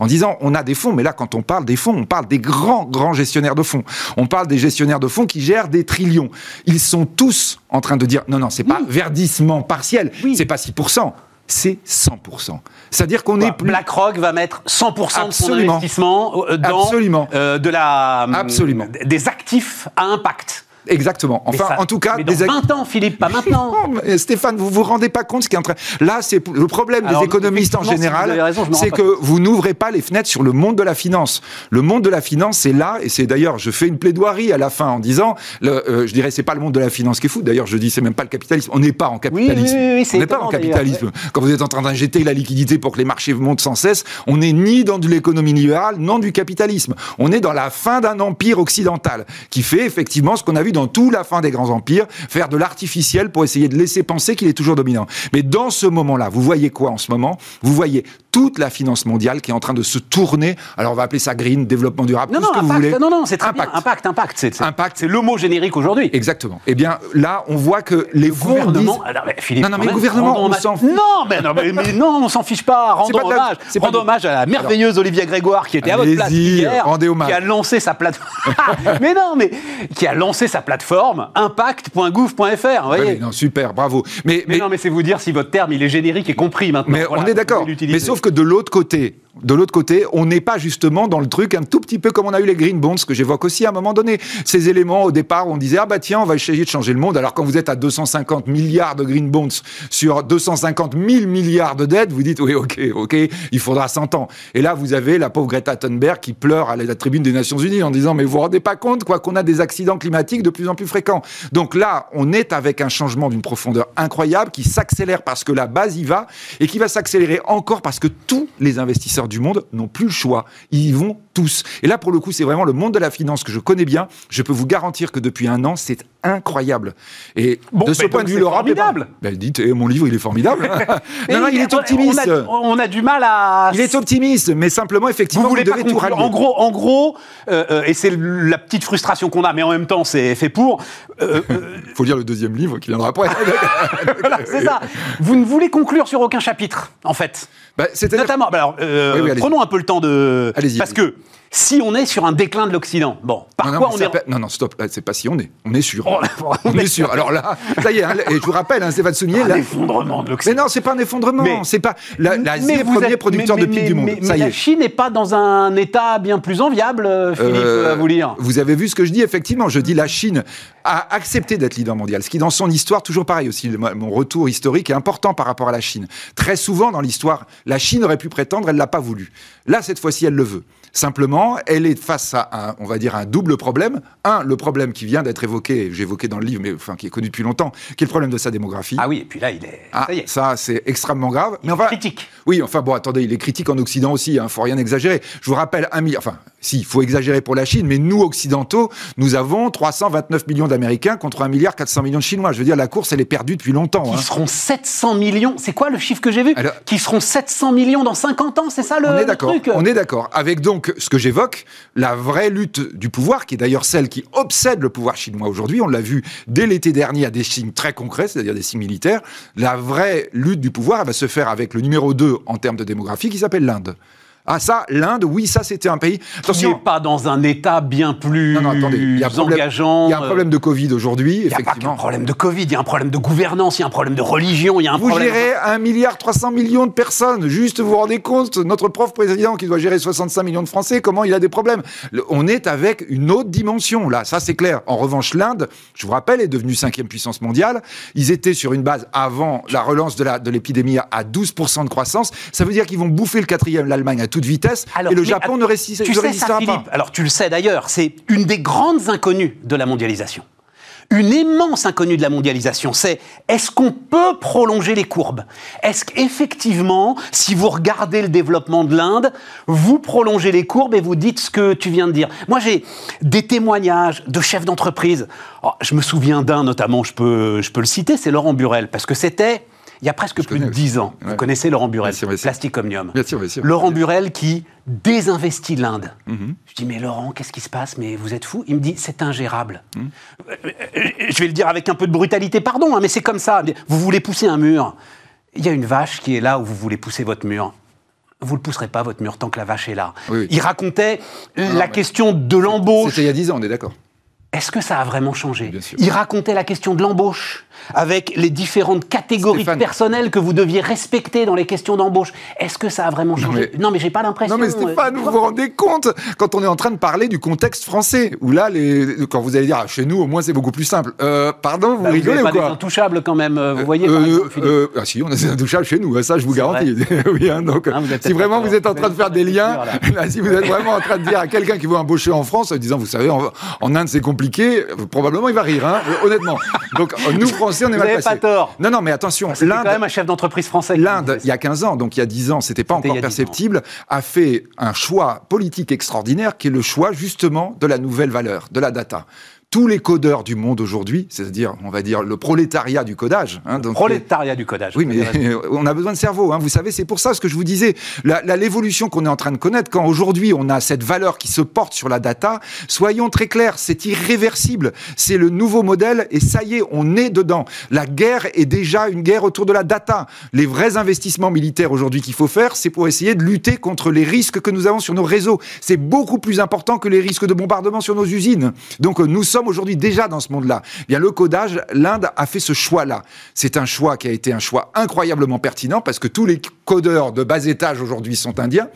en disant on a des fonds, mais là quand on parle des fonds, on parle des grands, grands gestionnaires de fonds. On parle des gestionnaires de fonds qui gèrent des trillions. Ils sont tous en train de dire non, non, c'est pas verdissement partiel, Oui. c'est pas 6%. C'est 100%. C'est-à-dire qu'on est plus. BlackRock va mettre 100% de son investissement euh, dans Absolument. euh, de la, Absolument. des actifs à impact. Exactement. Enfin, ça- en tout cas, mais dans des ac- 20 ans, Philippe, pas maintenant. Non, Stéphane, vous vous rendez pas compte ce qui est en train. Là, c'est le problème Alors, des économistes en si général, c'est que vous n'ouvrez pas les fenêtres sur le monde de la finance. Le monde de la finance, c'est là, et c'est d'ailleurs, je fais une plaidoirie à la fin en disant, le, euh, je dirais, c'est pas le monde de la finance qui est fou. D'ailleurs, je dis, c'est même pas le capitalisme. On n'est pas en capitalisme. oui, oui, oui, c'est on n'est pas en capitalisme. Quand vous êtes en train d'injecter la liquidité pour que les marchés montent sans cesse, on n'est ni dans de l'économie libérale, non du capitalisme. On est dans la fin d'un empire occidental qui fait effectivement ce qu'on a vu dans toute la fin des grands empires, faire de l'artificiel pour essayer de laisser penser qu'il est toujours dominant. Mais dans ce moment-là, vous voyez quoi en ce moment? Vous voyez toute la finance mondiale qui est en train de se tourner. Alors on va appeler ça green, développement durable, Non, tout non, ce que vous impact, voulez. non, non, c'est très Impact. bien. Impact, impact. C'est, c'est- Impact. c'est le mot générique aujourd'hui. Exactement. Eh bien là, on voit que les Le fonds gouvernement. disent- Alors, mais Philippe, Non, non, mais le gouvernement, on s'en fiche. Non, mais non, mais, mais non, on s'en fiche pas. Rendons pas la- hommage. c'est pas Rendons hommage à la merveilleuse Olivia Grégoire qui était à votre place hier, rendez hommage. qui a lancé sa plateforme. mais non, mais qui a lancé sa plateforme impact.gouv.fr. Vous voyez. mais non, super, bravo. Mais, mais, non, mais c'est vous dire si votre terme il est générique et compris maintenant. Mais Voilà, on est d'accord. Mais sauf que de l'autre côté, de l'autre côté, on n'est pas justement dans le truc un tout petit peu comme on a eu les green bonds, que j'évoque aussi à un moment donné. Ces éléments, au départ, on disait, ah bah tiens, on va essayer de changer le monde. Alors quand vous êtes à 250 milliards de green bonds sur 250 000 milliards de dettes, vous dites, oui, ok, ok, il faudra 100 ans. Et là, vous avez la pauvre Greta Thunberg qui pleure à la tribune des Nations Unies en disant, mais vous vous rendez pas compte, quoi, qu'on a des accidents climatiques de plus en plus fréquents. Donc là, on est avec un changement d'une profondeur incroyable qui s'accélère parce que la base y va et qui va s'accélérer encore parce que tous les investisseurs du monde n'ont plus le choix. Ils y vont tous. Et là, pour le coup, c'est vraiment le monde de la finance que je connais bien. Je peux vous garantir que depuis un an, c'est incroyable. Et Bon, de ce mais point de vue, pas- formidable. Ben, dites, eh, mon livre, il est formidable. non, non, il est optimiste. On a, on a du mal à. Il est optimiste, mais simplement, Vous effectivement, vous, voulez pas devez tout rallier. En gros, en gros, euh, euh, et c'est la petite frustration qu'on a, mais en même temps, c'est fait pour. euh, euh, faut lire le deuxième livre qui viendra après. voilà, c'est ça. Vous ne voulez conclure sur aucun chapitre, en fait. Bah, Notamment, bah alors, euh, Oui, oui, prenons un peu le temps de. Allez-y, Parce que si on est sur un déclin de l'Occident, bon, par Non, non, quoi mais on est. non, non, stop. Là, c'est pas si on est. On est sûr. Oh, on est sûr. Alors là, ça y est. hein, et je vous rappelle, hein, Stéphane Soumier, Un là. effondrement de Mais l'Occident. non, c'est pas un effondrement. Mais- c'est pas. la- L'Asie est le vous premier êtes- producteur mais- de mais- mais- du monde. Mais, ça mais y la est. Chine n'est pas dans un état bien plus enviable, euh, Philippe, Euh, à vous lire. Vous avez vu ce que je dis, effectivement. Je dis la Chine a accepté d'être leader mondial. Ce qui, dans son histoire, toujours pareil aussi, mon retour historique est important par rapport à la Chine. Très souvent, dans l'histoire, la Chine aurait pu prétendre, elle l'a pas voulu. Là, cette fois-ci, elle le veut. Simplement, elle est face à un, on va dire, un double problème. Un, le problème qui vient d'être évoqué, j'ai évoqué dans le livre, mais enfin, qui est connu depuis longtemps, qui est le problème de sa démographie. Ah oui, et puis là, il est. Ah, ça y est. ça, c'est extrêmement grave. Mais on va, Critique. oui, enfin bon, attendez, il est critique en Occident aussi, hein, faut rien exagérer. Je vous rappelle, un milliard, enfin, si, il faut exagérer pour la Chine, mais nous, Occidentaux, nous avons 329 millions d'Américains contre 1 milliard 400 millions de Chinois. Je veux dire, la course, elle est perdue depuis longtemps. Qui hein. seront 700 millions. C'est quoi le chiffre que j'ai vu? Alors- Qui seront 700 millions dans 50 ans, c'est ça le, On est d'accord, truc? on est d'accord. Avec donc ce que j'évoque, la vraie lutte du pouvoir, qui est d'ailleurs celle qui obsède le pouvoir chinois aujourd'hui, on l'a vu dès l'été dernier à des signes très concrets, c'est-à-dire des signes militaires, la vraie lutte du pouvoir elle va se faire avec le numéro 2 en termes de démographie qui s'appelle l'Inde. Ah ça, l'Inde, oui, ça c'était un pays. Attention, n'est pas dans un état bien plus non, non, attendez, il y a engageant. Il y a un problème de Covid aujourd'hui, effectivement. Il y a pas un problème de Covid, il y a un problème de gouvernance, il y a un problème de religion, il y a un vous problème. Vous gérez 1 milliard 300 millions de personnes. Juste, vous vous rendez compte, notre prof président qui doit gérer 65 millions de Français, comment il a des problèmes? On est avec une autre dimension là, ça c'est clair. En revanche, l'Inde, je vous rappelle, est devenue cinquième puissance mondiale. Ils étaient sur une base avant la relance de l'épidémie de à 12% de croissance. Ça veut dire qu'ils vont bouffer le quatrième, l'Allemagne à toute vitesse. Alors, le Japon ne, résiste, tu sais ça, Philippe, Alors tu le sais d'ailleurs, c'est une des grandes inconnues de la mondialisation. Une immense inconnue de la mondialisation, c'est est-ce qu'on peut prolonger les courbes? Est-ce qu'effectivement, si vous regardez le développement de l'Inde, vous prolongez les courbes et vous dites ce que tu viens de dire? Moi, j'ai des témoignages de chefs d'entreprise. Oh, je me souviens d'un notamment, je peux, je peux le citer, c'est Laurent Burel, parce que c'était il y a presque plus de dix ans. Vous connaissez Laurent Burel, Plastic Omnium. Bien sûr, bien sûr. Laurent Burel qui désinvestit l'Inde. Mhm. Je dis, mais Laurent, qu'est-ce qui se passe? Mais vous êtes fou Il me dit, c'est ingérable. Mhm. Euh, je vais le dire avec un peu de brutalité, pardon, hein, mais c'est comme ça. Vous voulez pousser un mur. Il y a une vache qui est là où vous voulez pousser votre mur vous ne le pousserez pas, votre mur, tant que la vache est là. Il racontait la question de l'embauche. C'était il y a dix ans, on est d'accord. Est-ce que ça a vraiment changé? Il racontait la question de l'embauche avec les différentes catégories personnelles que vous deviez respecter dans les questions d'embauche. Est-ce que ça a vraiment changé Non, mais, j'ai pas l'impression. Non, mais Stéphane, euh, vous vous rendez compte quand on est en train de parler du contexte français, où là, les, quand vous allez dire ah, chez nous, au moins c'est beaucoup plus simple. Euh, pardon, vous bah, rigolez vous ou quoi des intouchables quand même, euh, vous voyez. ah si, on a des intouchables chez nous, hein, ça je vous garantis. oui, hein, donc, hein, si vraiment vous êtes en train de faire des liens, si vous êtes vraiment en train de dire à quelqu'un qui veut embaucher en France, en disant, vous savez, en, Inde c'est compliqué, probablement il va rire, honnêtement. Donc nous Français, on est Vous mal pas tort. Non, non, mais attention. L'Inde, quand même un chef d'entreprise français. L'Inde, il y a 15 ans, donc il y a 10 ans, c'était pas encore perceptible, a fait un choix politique extraordinaire qui est le choix justement de la nouvelle valeur, de la data tous les codeurs du monde aujourd'hui, c'est-à-dire, on va dire, le prolétariat du codage. Hein, donc, prolétariat du codage. Oui, mais on a besoin de cerveau. Hein, vous savez, c'est pour ça ce que je vous disais. L'évolution qu'on est en train de connaître, quand aujourd'hui on a cette valeur qui se porte sur la data, soyons très clairs, c'est irréversible. C'est le nouveau modèle et ça y est, on est dedans. La guerre est déjà une guerre autour de la data. Les vrais investissements militaires aujourd'hui qu'il faut faire, c'est pour essayer de lutter contre les risques que nous avons sur nos réseaux. C'est beaucoup plus important que les risques de bombardement sur nos usines. Donc nous sommes sommes aujourd'hui déjà dans ce monde-là. Eh bien, le codage, l'Inde a fait ce choix-là. C'est un choix qui a été un choix incroyablement pertinent parce que tous les codeurs de bas étage aujourd'hui sont indiens.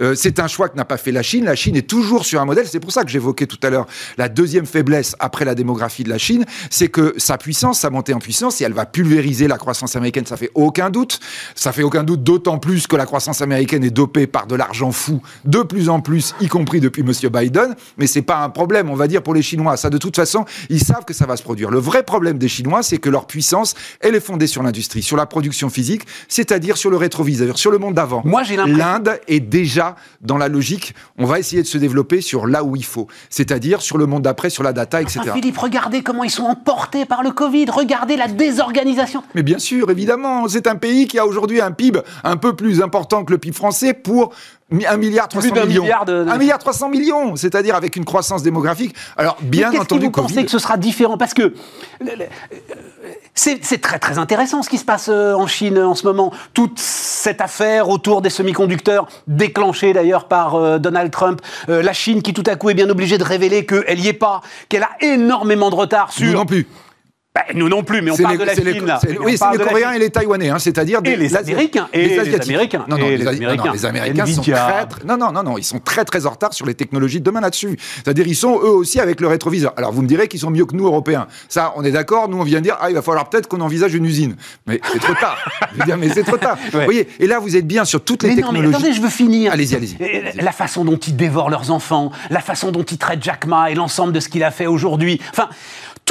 Euh, c'est un choix que n'a pas fait la Chine. La Chine est toujours sur un modèle. C'est pour ça que j'évoquais tout à l'heure la deuxième faiblesse après la démographie de la Chine, c'est que sa puissance, sa montée en puissance, et elle va pulvériser la croissance américaine, ça fait aucun doute. Ça fait aucun doute, d'autant plus que la croissance américaine est dopée par de l'argent fou, de plus en plus, y compris depuis M. Biden. Mais c'est pas un problème, on va dire, pour les Chinois. Ça, de toute façon, ils savent que ça va se produire. Le vrai problème des Chinois, c'est que leur puissance, elle est fondée sur l'industrie, sur la production physique, c'est-à-dire sur le rétroviseur, sur le monde d'avant. Moi, j'ai l'impression. L'Inde est déjà dans la logique, on va essayer de se développer sur là où il faut, c'est-à-dire sur le monde d'après, sur la data, etc. Philippe, regardez comment ils sont emportés par le Covid, regardez la désorganisation. Mais bien sûr, évidemment, c'est un pays qui a aujourd'hui un PIB un peu plus important que le PIB français pour 1 milliard 300 millions. Milliard de... 1 milliard 300 millions, c'est-à-dire avec une croissance démographique. Alors, bien Mais entendu, que vous pensez que ce sera différent? Parce que c'est très très intéressant ce qui se passe euh, en Chine en ce moment. Toute cette affaire autour des semi-conducteurs, déclenchée d'ailleurs par euh, Donald Trump. Euh, la Chine qui tout à coup est bien obligée de révéler qu'elle n'y est pas, qu'elle a énormément de retard sur... Non plus. Ben, nous non plus, mais on parle de la Chine, là. Oui, c'est les Coréens et les Taïwanais, hein, c'est-à-dire des... Et les Américains. Et les, Américains. Non, non, les, Américains. les Américains sont très, très... Non, non, non, non, ils sont très, très en retard sur les technologies de demain là-dessus. C'est-à-dire, ils sont eux aussi avec le rétroviseur. Alors, vous me direz qu'ils sont mieux que nous, Européens. Ça, on est d'accord. Nous, on vient de dire, ah, il va falloir peut-être qu'on envisage une usine. Mais c'est trop tard. je veux dire, mais c'est trop tard. Vous voyez, et là, vous êtes bien sur toutes les mais technologies. Non, mais attendez, je veux finir. Allez-y, allez-y. la façon dont ils dévorent leurs enfants, la façon dont ils traitent Jack Ma et l'ensemble de ce qu'il a fait aujourd'hui. Enfin,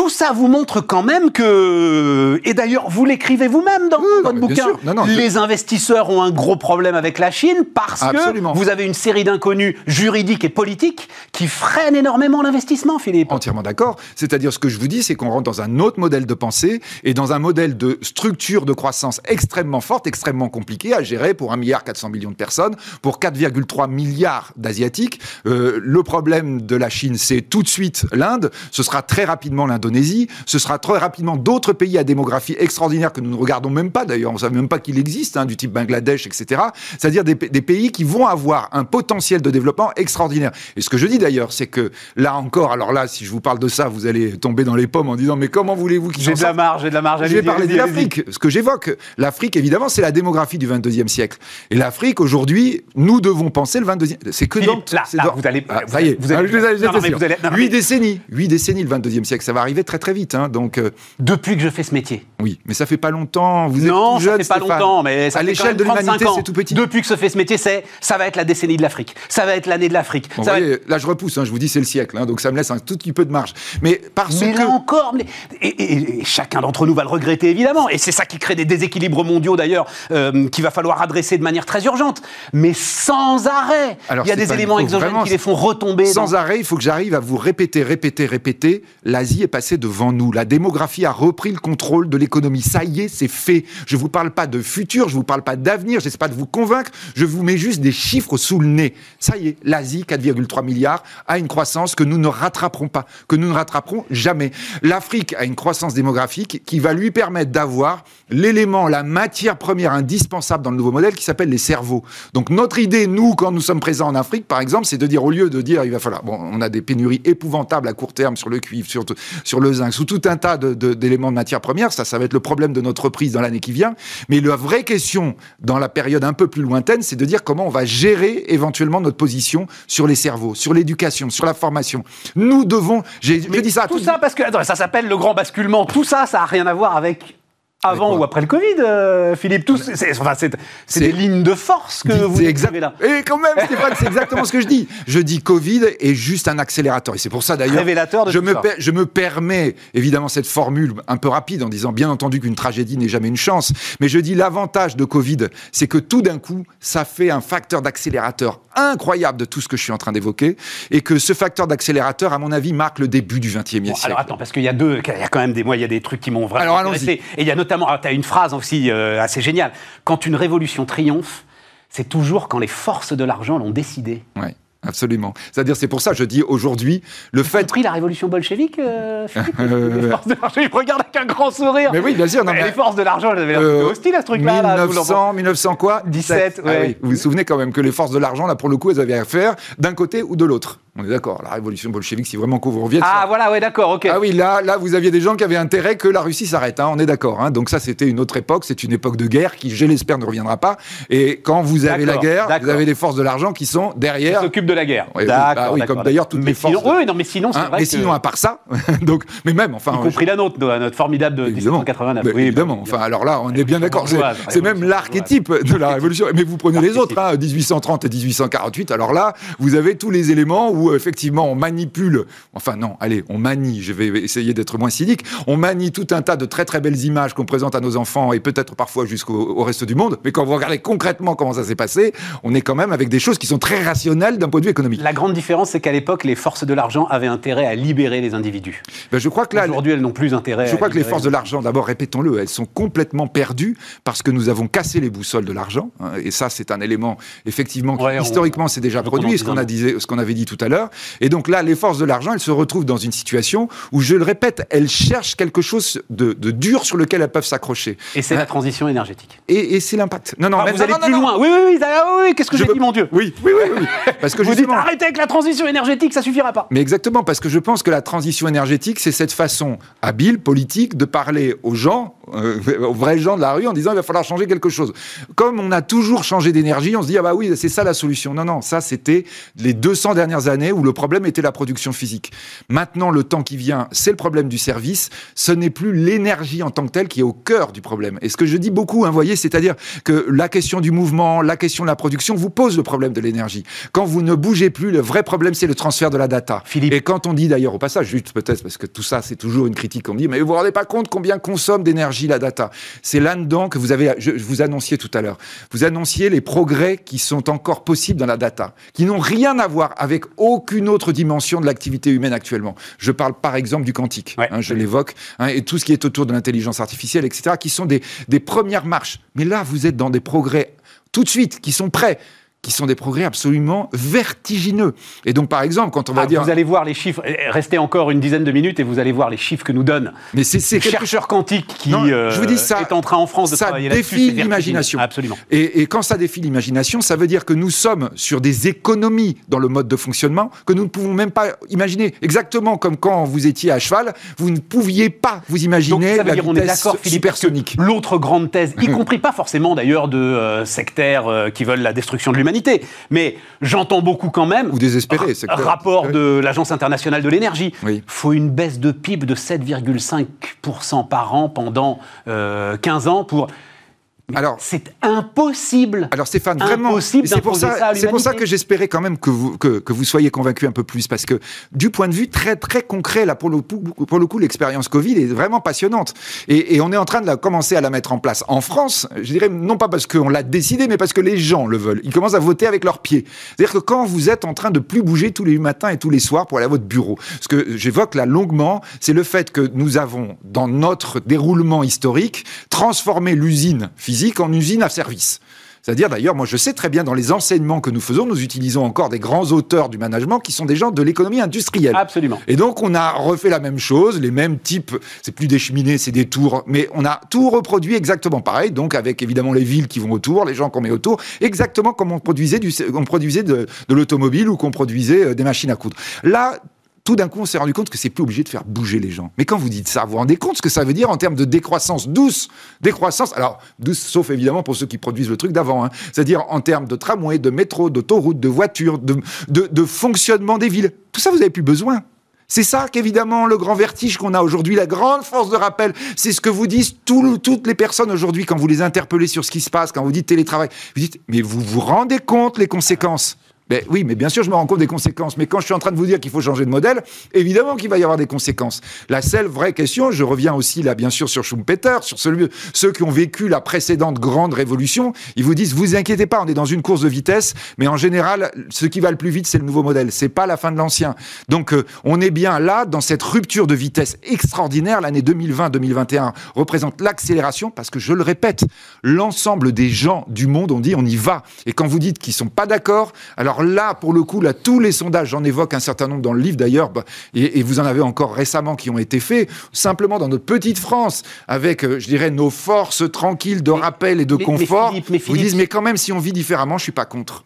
tout ça vous montre quand même que, et d'ailleurs vous l'écrivez vous-même dans votre bouquin, les investisseurs ont un gros problème avec la Chine parce que vous avez une série d'inconnus juridiques et politiques qui freinent énormément l'investissement, Philippe. Entièrement d'accord. C'est-à-dire ce que je vous dis, c'est qu'on rentre dans un autre modèle de pensée et dans un modèle de structure de croissance extrêmement forte, extrêmement compliquée à gérer pour 1 milliard 400 millions de personnes, pour 4,3 milliards d'Asiatiques. Euh, le problème de la Chine, c'est tout de suite l'Inde, ce sera très rapidement l'Indonésie, ce sera très rapidement d'autres pays à démographie extraordinaire que nous ne regardons même pas d'ailleurs, on ne savait même pas qu'il existe, hein, du type Bangladesh, etc. C'est-à-dire des, des, pays qui vont avoir un potentiel de développement extraordinaire. Et ce que je dis d'ailleurs, c'est que là encore, alors là, si je vous parle de ça, vous allez tomber dans les pommes en disant mais comment voulez-vous qu'ils J'ai de la marge, j'ai de la marge. Je vais parler de l'Afrique. Ce que j'évoque, l'Afrique évidemment, c'est la démographie du 22e siècle. Et l'Afrique aujourd'hui, nous devons penser le 22e. C'est que dans. Là, là vous allez. Ah, vous, allez, vous allez, Huit décennies, huit décennies le 22e siècle, ça va arriver très très vite. Hein, donc. Euh, Depuis que je fais ce métier. Oui, mais ça fait pas longtemps. Vous non, êtes tout jeune, ça fait pas longtemps, mais ça à l'échelle de l'humanité, c'est tout petit. Depuis que je fais ce métier, c'est ça va être la décennie de l'Afrique, ça va être l'année de l'Afrique. Là, je repousse. Hein, je vous dis, c'est le siècle, hein, donc ça me laisse un tout petit peu de marge. Mais parce mais que. là encore, et, chacun d'entre nous va le regretter évidemment, et c'est ça qui crée des déséquilibres mondiaux d'ailleurs, euh, qu'il va falloir adresser de manière très urgente, mais sans arrêt. il y a des éléments exogènes qui les font retomber. Sans arrêt, il faut que j'arrive à vous répéter, répéter, répéter. L'Asie est passée devant nous. La démographie a repris le contrôle de l'économie. Ça y est, c'est fait. Je vous parle pas de futur, je vous parle pas d'avenir, j'essaie pas de vous convaincre. Je vous mets juste des chiffres sous le nez. Ça y est, l'Asie, 4,3 milliards, a une croissance que nous ne rattraperons pas, que nous ne rattraperons jamais. L'Afrique a une croissance démographique qui va lui permettre d'avoir l'élément, la matière première indispensable dans le nouveau modèle qui s'appelle les cerveaux. Donc notre idée, nous, quand nous sommes présents en Afrique, par exemple, c'est de dire, au lieu de dire, il va falloir, bon, on a des pénuries épouvantables à court terme sur le cuivre, sur, sur le zinc, sous tout un tas d'éléments de, de matière première, ça, ça va être le problème de notre reprise dans l'année qui vient. Mais la vraie question, dans la période un peu plus lointaine, c'est de dire comment on va gérer éventuellement notre position sur les cerveaux, sur l'éducation, sur la formation. Nous devons, j'ai dit ça Tout ça parce que, attends, ça s'appelle le grand basculement. Tout ça, ça n'a rien à voir avec avant ou après le Covid, euh, Philippe C'est enfin, des lignes de force que vous exact... là. Et quand même, Stéphane, c'est exactement ce que je dis. Je dis Covid est juste un accélérateur. Et c'est pour ça d'ailleurs. Révélateur de je, me ça. je me permets évidemment cette formule un peu rapide en disant bien entendu qu'une tragédie n'est jamais une chance. Mais je dis l'avantage de Covid, c'est que tout d'un coup, ça fait un facteur d'accélérateur incroyable de tout ce que je suis en train d'évoquer. Et que ce facteur d'accélérateur, à mon avis, marque le début du XXe siècle. Alors attends, parce qu'il y a deux. Il y a quand même des, moi, il y a des trucs qui m'ont vraiment alors, intéressé. Et il y a notamment, ah, tu as une phrase aussi euh, assez géniale. Quand une révolution triomphe, c'est toujours quand les forces de l'argent l'ont décidé. Ouais. Absolument. C'est-à-dire, c'est pour ça, je dis aujourd'hui, le fait. pris la révolution bolchevique, euh, Les forces de l'argent, il regarde avec un grand sourire. Mais oui, bien sûr. Non, Les forces de l'argent, elles avaient euh, hostile à ce truc-là. 1900, 1900 quoi? 17, ah oui. Vous vous souvenez quand même que les forces de l'argent, là, pour le coup, elles avaient affaire d'un côté ou de l'autre. On est d'accord, la révolution bolchevique, si vraiment qu'on vous revienne. Ah voilà, ouais, d'accord, ok. Ah oui, là, là, vous aviez des gens qui avaient intérêt que la Russie s'arrête, hein, on est d'accord. Hein. Donc ça, c'était une autre époque, c'est une époque de guerre qui, je l'espère, ne reviendra pas. Et quand vous avez la guerre, vous avez les forces de l'argent qui sont derrière. Qui s'occupent de la guerre. Oui, bah, oui comme d'ailleurs toutes les forces. Oui, non, mais sinon, c'est hein, vrai. Mais sinon, à part ça, donc, mais même, enfin. Y compris la nôtre, notre formidable de 1789. oui, évidemment. Enfin, alors là, on est bien d'accord. C'est même l'archétype de la révolution. Mais vous prenez les autres, 1830 et 1848. Alors là, vous avez tous les éléments où effectivement on manipule, enfin non, allez, on manie, je vais essayer d'être moins cynique, on manie tout un tas de très très belles images qu'on présente à nos enfants et peut-être parfois jusqu'au reste du monde, mais quand vous regardez concrètement comment ça s'est passé, on est quand même avec des choses qui sont très rationnelles d'un point de vue économique. La grande différence, c'est qu'à l'époque, les forces de l'argent avaient intérêt à libérer les individus. Ben, je crois que là, aujourd'hui, elles n'ont plus intérêt. Je crois que les forces de l'argent, d'abord, répétons-le, elles sont complètement perdues parce que nous avons cassé les boussoles de l'argent, hein, et ça, c'est un élément effectivement qui, historiquement, c'est déjà produit, ce qu'on a ce qu'on avait dit tout à l'heure. Et donc là, les forces de l'argent, elles se retrouvent dans une situation où, je le répète, elles cherchent quelque chose de, dur sur lequel elles peuvent s'accrocher. Et c'est la transition énergétique. Et, c'est l'impact. Non, non, ah, vous allez plus loin. Oui, oui, oui, oui, qu'est-ce que j'ai dit, mon Dieu Oui, oui, oui, oui. Parce que vous dites arrêtez avec la transition énergétique, ça suffira pas. Mais exactement, parce que je pense que la transition énergétique, c'est cette façon habile, politique, de parler aux gens, euh, aux vrais gens de la rue, en disant il va falloir changer quelque chose. Comme on a toujours changé d'énergie, on se dit ah bah oui, c'est ça la solution. Non, non, ça c'était les 200 dernières années années où le problème était la production physique. Maintenant, le temps qui vient, c'est le problème du service. Ce n'est plus l'énergie en tant que telle qui est au cœur du problème. Et ce que je dis beaucoup, hein, voyez, c'est-à-dire que la question du mouvement, la question de la production vous pose le problème de l'énergie. Quand vous ne bougez plus, le vrai problème, c'est le transfert de la data. Philippe. Et quand on dit d'ailleurs au passage, juste peut-être parce que tout ça, c'est toujours une critique qu'on dit, mais vous vous rendez pas compte combien consomme d'énergie la data. C'est là-dedans que vous avez, je, je vous annonciez tout à l'heure, vous annonciez les progrès qui sont encore possibles dans la data, qui n'ont rien à voir avec aucune autre dimension de l'activité humaine actuellement. Je parle par exemple du quantique, Ouais. hein, je l'évoque, hein, et tout ce qui est autour de l'intelligence artificielle, etc., qui sont des, des premières marches. Mais là, vous êtes dans des progrès tout de suite, qui sont prêts qui sont des progrès absolument vertigineux. Et donc, par exemple, quand on va Ah, dire... Vous allez voir les chiffres. Eh, Restez encore une dizaine de minutes et vous allez voir les chiffres que nous donne Mais c'est c'est le chercheur quantique qui Non, euh, je vous dis ça- est en train en France de ça travailler là-dessus. défie l'imagination. Absolument. Et, et quand ça défie l'imagination, ça veut dire que nous sommes sur des économies dans le mode de fonctionnement que nous ne pouvons même pas imaginer. Exactement comme quand vous étiez à cheval, vous ne pouviez pas vous Donc imaginer ça veut la dire on est vitesse d'accord, Philippe, supersonique. l'autre grande thèse, y compris pas forcément d'ailleurs de euh, sectaires euh, qui veulent la destruction de l'humanité, mais j'entends beaucoup quand même. Ou désespérés, ra- c'est clair. Rapport de l'Agence internationale de l'énergie. Oui. Faut une baisse de PIB de 7,5% par an pendant euh, 15 ans pour. Alors, C'est impossible. Alors Stéphane, vraiment, Impossible c'est pour ça, c'est pour ça que j'espérais quand même que vous que, que vous soyez convaincu un peu plus, parce que du point de vue très très concret, là pour le coup, pour le coup, l'expérience Covid est vraiment passionnante, et, et on est en train de la, commencer à la mettre en place en France. Je dirais non pas parce qu'on l'a décidé, mais parce que les gens le veulent. Ils commencent à voter avec leurs pieds. C'est-à-dire que quand vous êtes en train de plus bouger tous les matins et tous les soirs pour aller à votre bureau, ce que j'évoque là longuement, c'est le fait que nous avons dans notre déroulement historique transformé l'usine physique en usine à service. C'est-à-dire, d'ailleurs, moi je sais très bien dans les enseignements que nous faisons, nous utilisons encore des grands auteurs du management qui sont des gens de l'économie industrielle. Absolument. Et donc on a refait la même chose, les mêmes types, c'est plus des cheminées, c'est des tours, mais on a tout reproduit exactement pareil, donc avec évidemment les villes qui vont autour, les gens qu'on met autour, exactement comme on produisait, du, on produisait de, de l'automobile ou qu'on produisait euh, des machines à coudre. Là, tout d'un coup, on s'est rendu compte que c'est plus obligé de faire bouger les gens. Mais quand vous dites ça, vous vous rendez compte ce que ça veut dire en termes de décroissance douce? Décroissance, alors douce, sauf évidemment pour ceux qui produisent le truc d'avant. hein. C'est-à-dire en termes de tramway, de métro, d'autoroute, de voitures, de, fonctionnement des villes. Tout ça, vous n'avez plus besoin. C'est ça qu'évidemment le grand vertige qu'on a aujourd'hui, la grande force de rappel, c'est ce que vous disent toutes les personnes aujourd'hui quand vous les interpellez sur ce qui se passe, quand vous dites télétravail. Vous dites, mais vous vous rendez compte les conséquences? Ben oui, mais bien sûr, je me rends compte des conséquences. Mais quand je suis en train de vous dire qu'il faut changer de modèle, évidemment qu'il va y avoir des conséquences. La seule vraie question, je reviens aussi là, bien sûr, sur Schumpeter, sur celui, ceux qui ont vécu la précédente grande révolution. Ils vous disent, vous inquiétez pas, on est dans une course de vitesse, mais en général, ce qui va le plus vite, c'est le nouveau modèle. C'est pas la fin de l'ancien. Donc, euh, on est bien là, dans cette rupture de vitesse extraordinaire. L'année 2020-2021 représente l'accélération parce que, je le répète, l'ensemble des gens du monde ont dit, on y va. Et quand vous dites qu'ils sont pas d'accord, alors là, pour le coup, là, tous les sondages, j'en évoque un certain nombre dans le livre d'ailleurs, bah, et, et vous en avez encore récemment qui ont été faits, simplement dans notre petite France, avec, euh, je dirais, nos forces tranquilles de Mais- rappel et de mais- mais confort, Philippe, mais vous disent, mais quand même, si on vit différemment, je suis pas contre.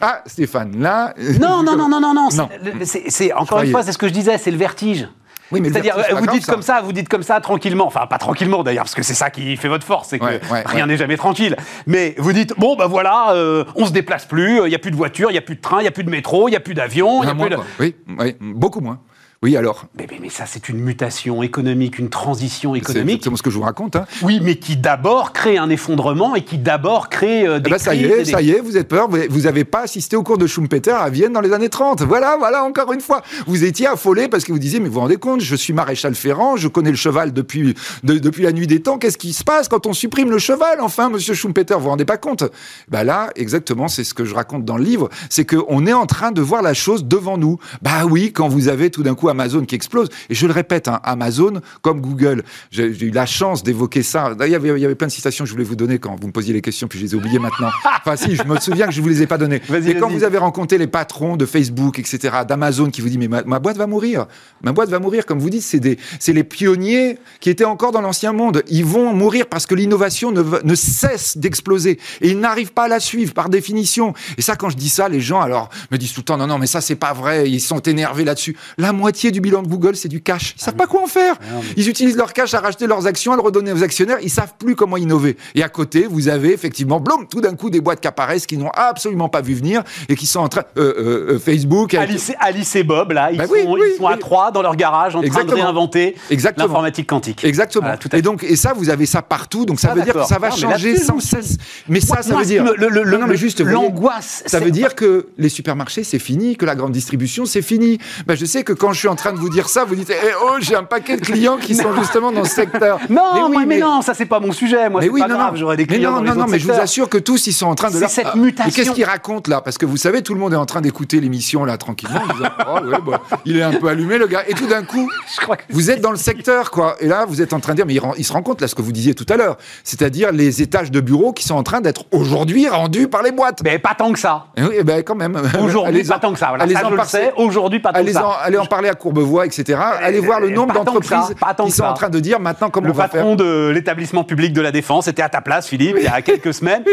Ah, Stéphane, là... Non, non, non, non, non, non. Non. c'est- c'est- C'est encore croyais. une fois, c'est ce que je disais, c'est le vertige. Oui, mais le C'est-à-dire, vous dites comme ça, vous dites comme ça tranquillement. Enfin, pas tranquillement d'ailleurs, parce que c'est ça qui fait votre force, c'est que Ouais, ouais, rien n'est jamais tranquille. Mais vous dites, bon, ben voilà, euh, on se déplace plus, il n'y a plus de voiture, il n'y a plus de train, il n'y a plus de métro, il n'y a plus d'avion, il Il y n'y en a a plus moins, de. Oui, oui, beaucoup moins. Oui, alors, Mais, mais- mais ça, c'est une mutation économique, une transition c'est économique. exactement ce que je vous raconte. Hein. Oui, mais qui d'abord crée un effondrement et qui d'abord crée euh, Eh des ben, ça y est, des- ça y est, vous êtes peur, vous- vous n'avez pas assisté au cours de Schumpeter à Vienne dans les années 30. Voilà, voilà, encore une fois. Vous étiez affolé parce que vous disiez, mais vous vous rendez compte, je suis maréchal ferrant, je connais le cheval depuis, de- depuis la nuit des temps, qu'est-ce qui se passe quand on supprime le cheval Enfin, monsieur Schumpeter, vous vous rendez pas compte? Bah là, exactement, c'est ce que je raconte dans le livre, c'est qu'on est en train de voir la chose devant nous. Bah oui, quand vous avez tout d'un coup Amazon qui explose, et je le répète, hein, Amazon, comme Google, j'ai eu la chance d'évoquer ça. D'ailleurs, il y avait- il y avait plein de citations que je voulais vous donner quand vous me posiez les questions, puis je les ai oubliées maintenant. Enfin, si, je me souviens que je vous les ai pas données. Mais quand vous avez rencontré les patrons de Facebook, etc., d'Amazon, qui vous disent, mais ma, ma boîte va mourir. Ma boîte va mourir. Comme vous dites, c'est les pionniers qui étaient encore dans l'ancien monde. Ils vont mourir parce que l'innovation ne, ne cesse d'exploser. Et ils n'arrivent pas à la suivre, par définition. Et ça, quand je dis ça, les gens, alors, me disent tout le temps, non, non, mais ça, c'est pas vrai. Ils sont énervés là-dessus. La moitié moitié du bilan de Google, c'est du cash. Ils savent pas quoi en faire. Ils utilisent leur cash à racheter leurs actions, à le redonner aux actionnaires. Ils savent plus comment innover. Et à côté, vous avez effectivement, blum, tout d'un coup, des boîtes qui apparaissent qui n'ont absolument pas vu venir et qui sont en train. Euh, euh, euh, Facebook. Alice, Alice, et Bob, là, ils bah sont, ils sont à trois dans leur garage en train de réinventer l'informatique quantique. Exactement. tout et donc, et ça, vous avez ça partout. Donc, ça ah, veut dire que ça va changer sans cesse. Mais ça, ça veut dire. Le, non, mais juste. L'angoisse. Ça veut dire que les supermarchés, c'est fini, que la grande distribution, c'est fini. Ben, je sais que quand je suis en train de vous dire ça, vous dites, eh, oh, j'ai un paquet de clients qui sont justement dans ce secteur. Non, mais, oui, mais, non, ça, c'est pas mon sujet. Moi, c'est pas grave. J'aurais des clients. Mais non, non, non, mais je vous assure que tous, ils sont en train de. C'est cette mutation. Mais qu'est-ce qu'ils racontent là? Parce que vous savez, tout le monde est en train d'écouter l'émission là tranquillement. Oh, bah, il est un peu allumé le gars. Et tout d'un coup, vous êtes dans le secteur quoi. Et là, vous êtes en train de dire, mais il, se rend compte là ce que vous disiez tout à l'heure, c'est-à-dire les étages de bureaux qui sont en train d'être aujourd'hui rendus par les boîtes. Mais pas tant que ça. Et oui, ben quand même. Aujourd'hui, pas tant que ça. Voilà, ça je le sais. Aujourd'hui, pas tant que ça. allez en parler à Courbevoie, etc. Allez voir le nombre d'entreprises qui sont en train de dire maintenant comment on va faire. Le patron de l'établissement public de la défense était à ta place, Philippe, il y a quelques semaines.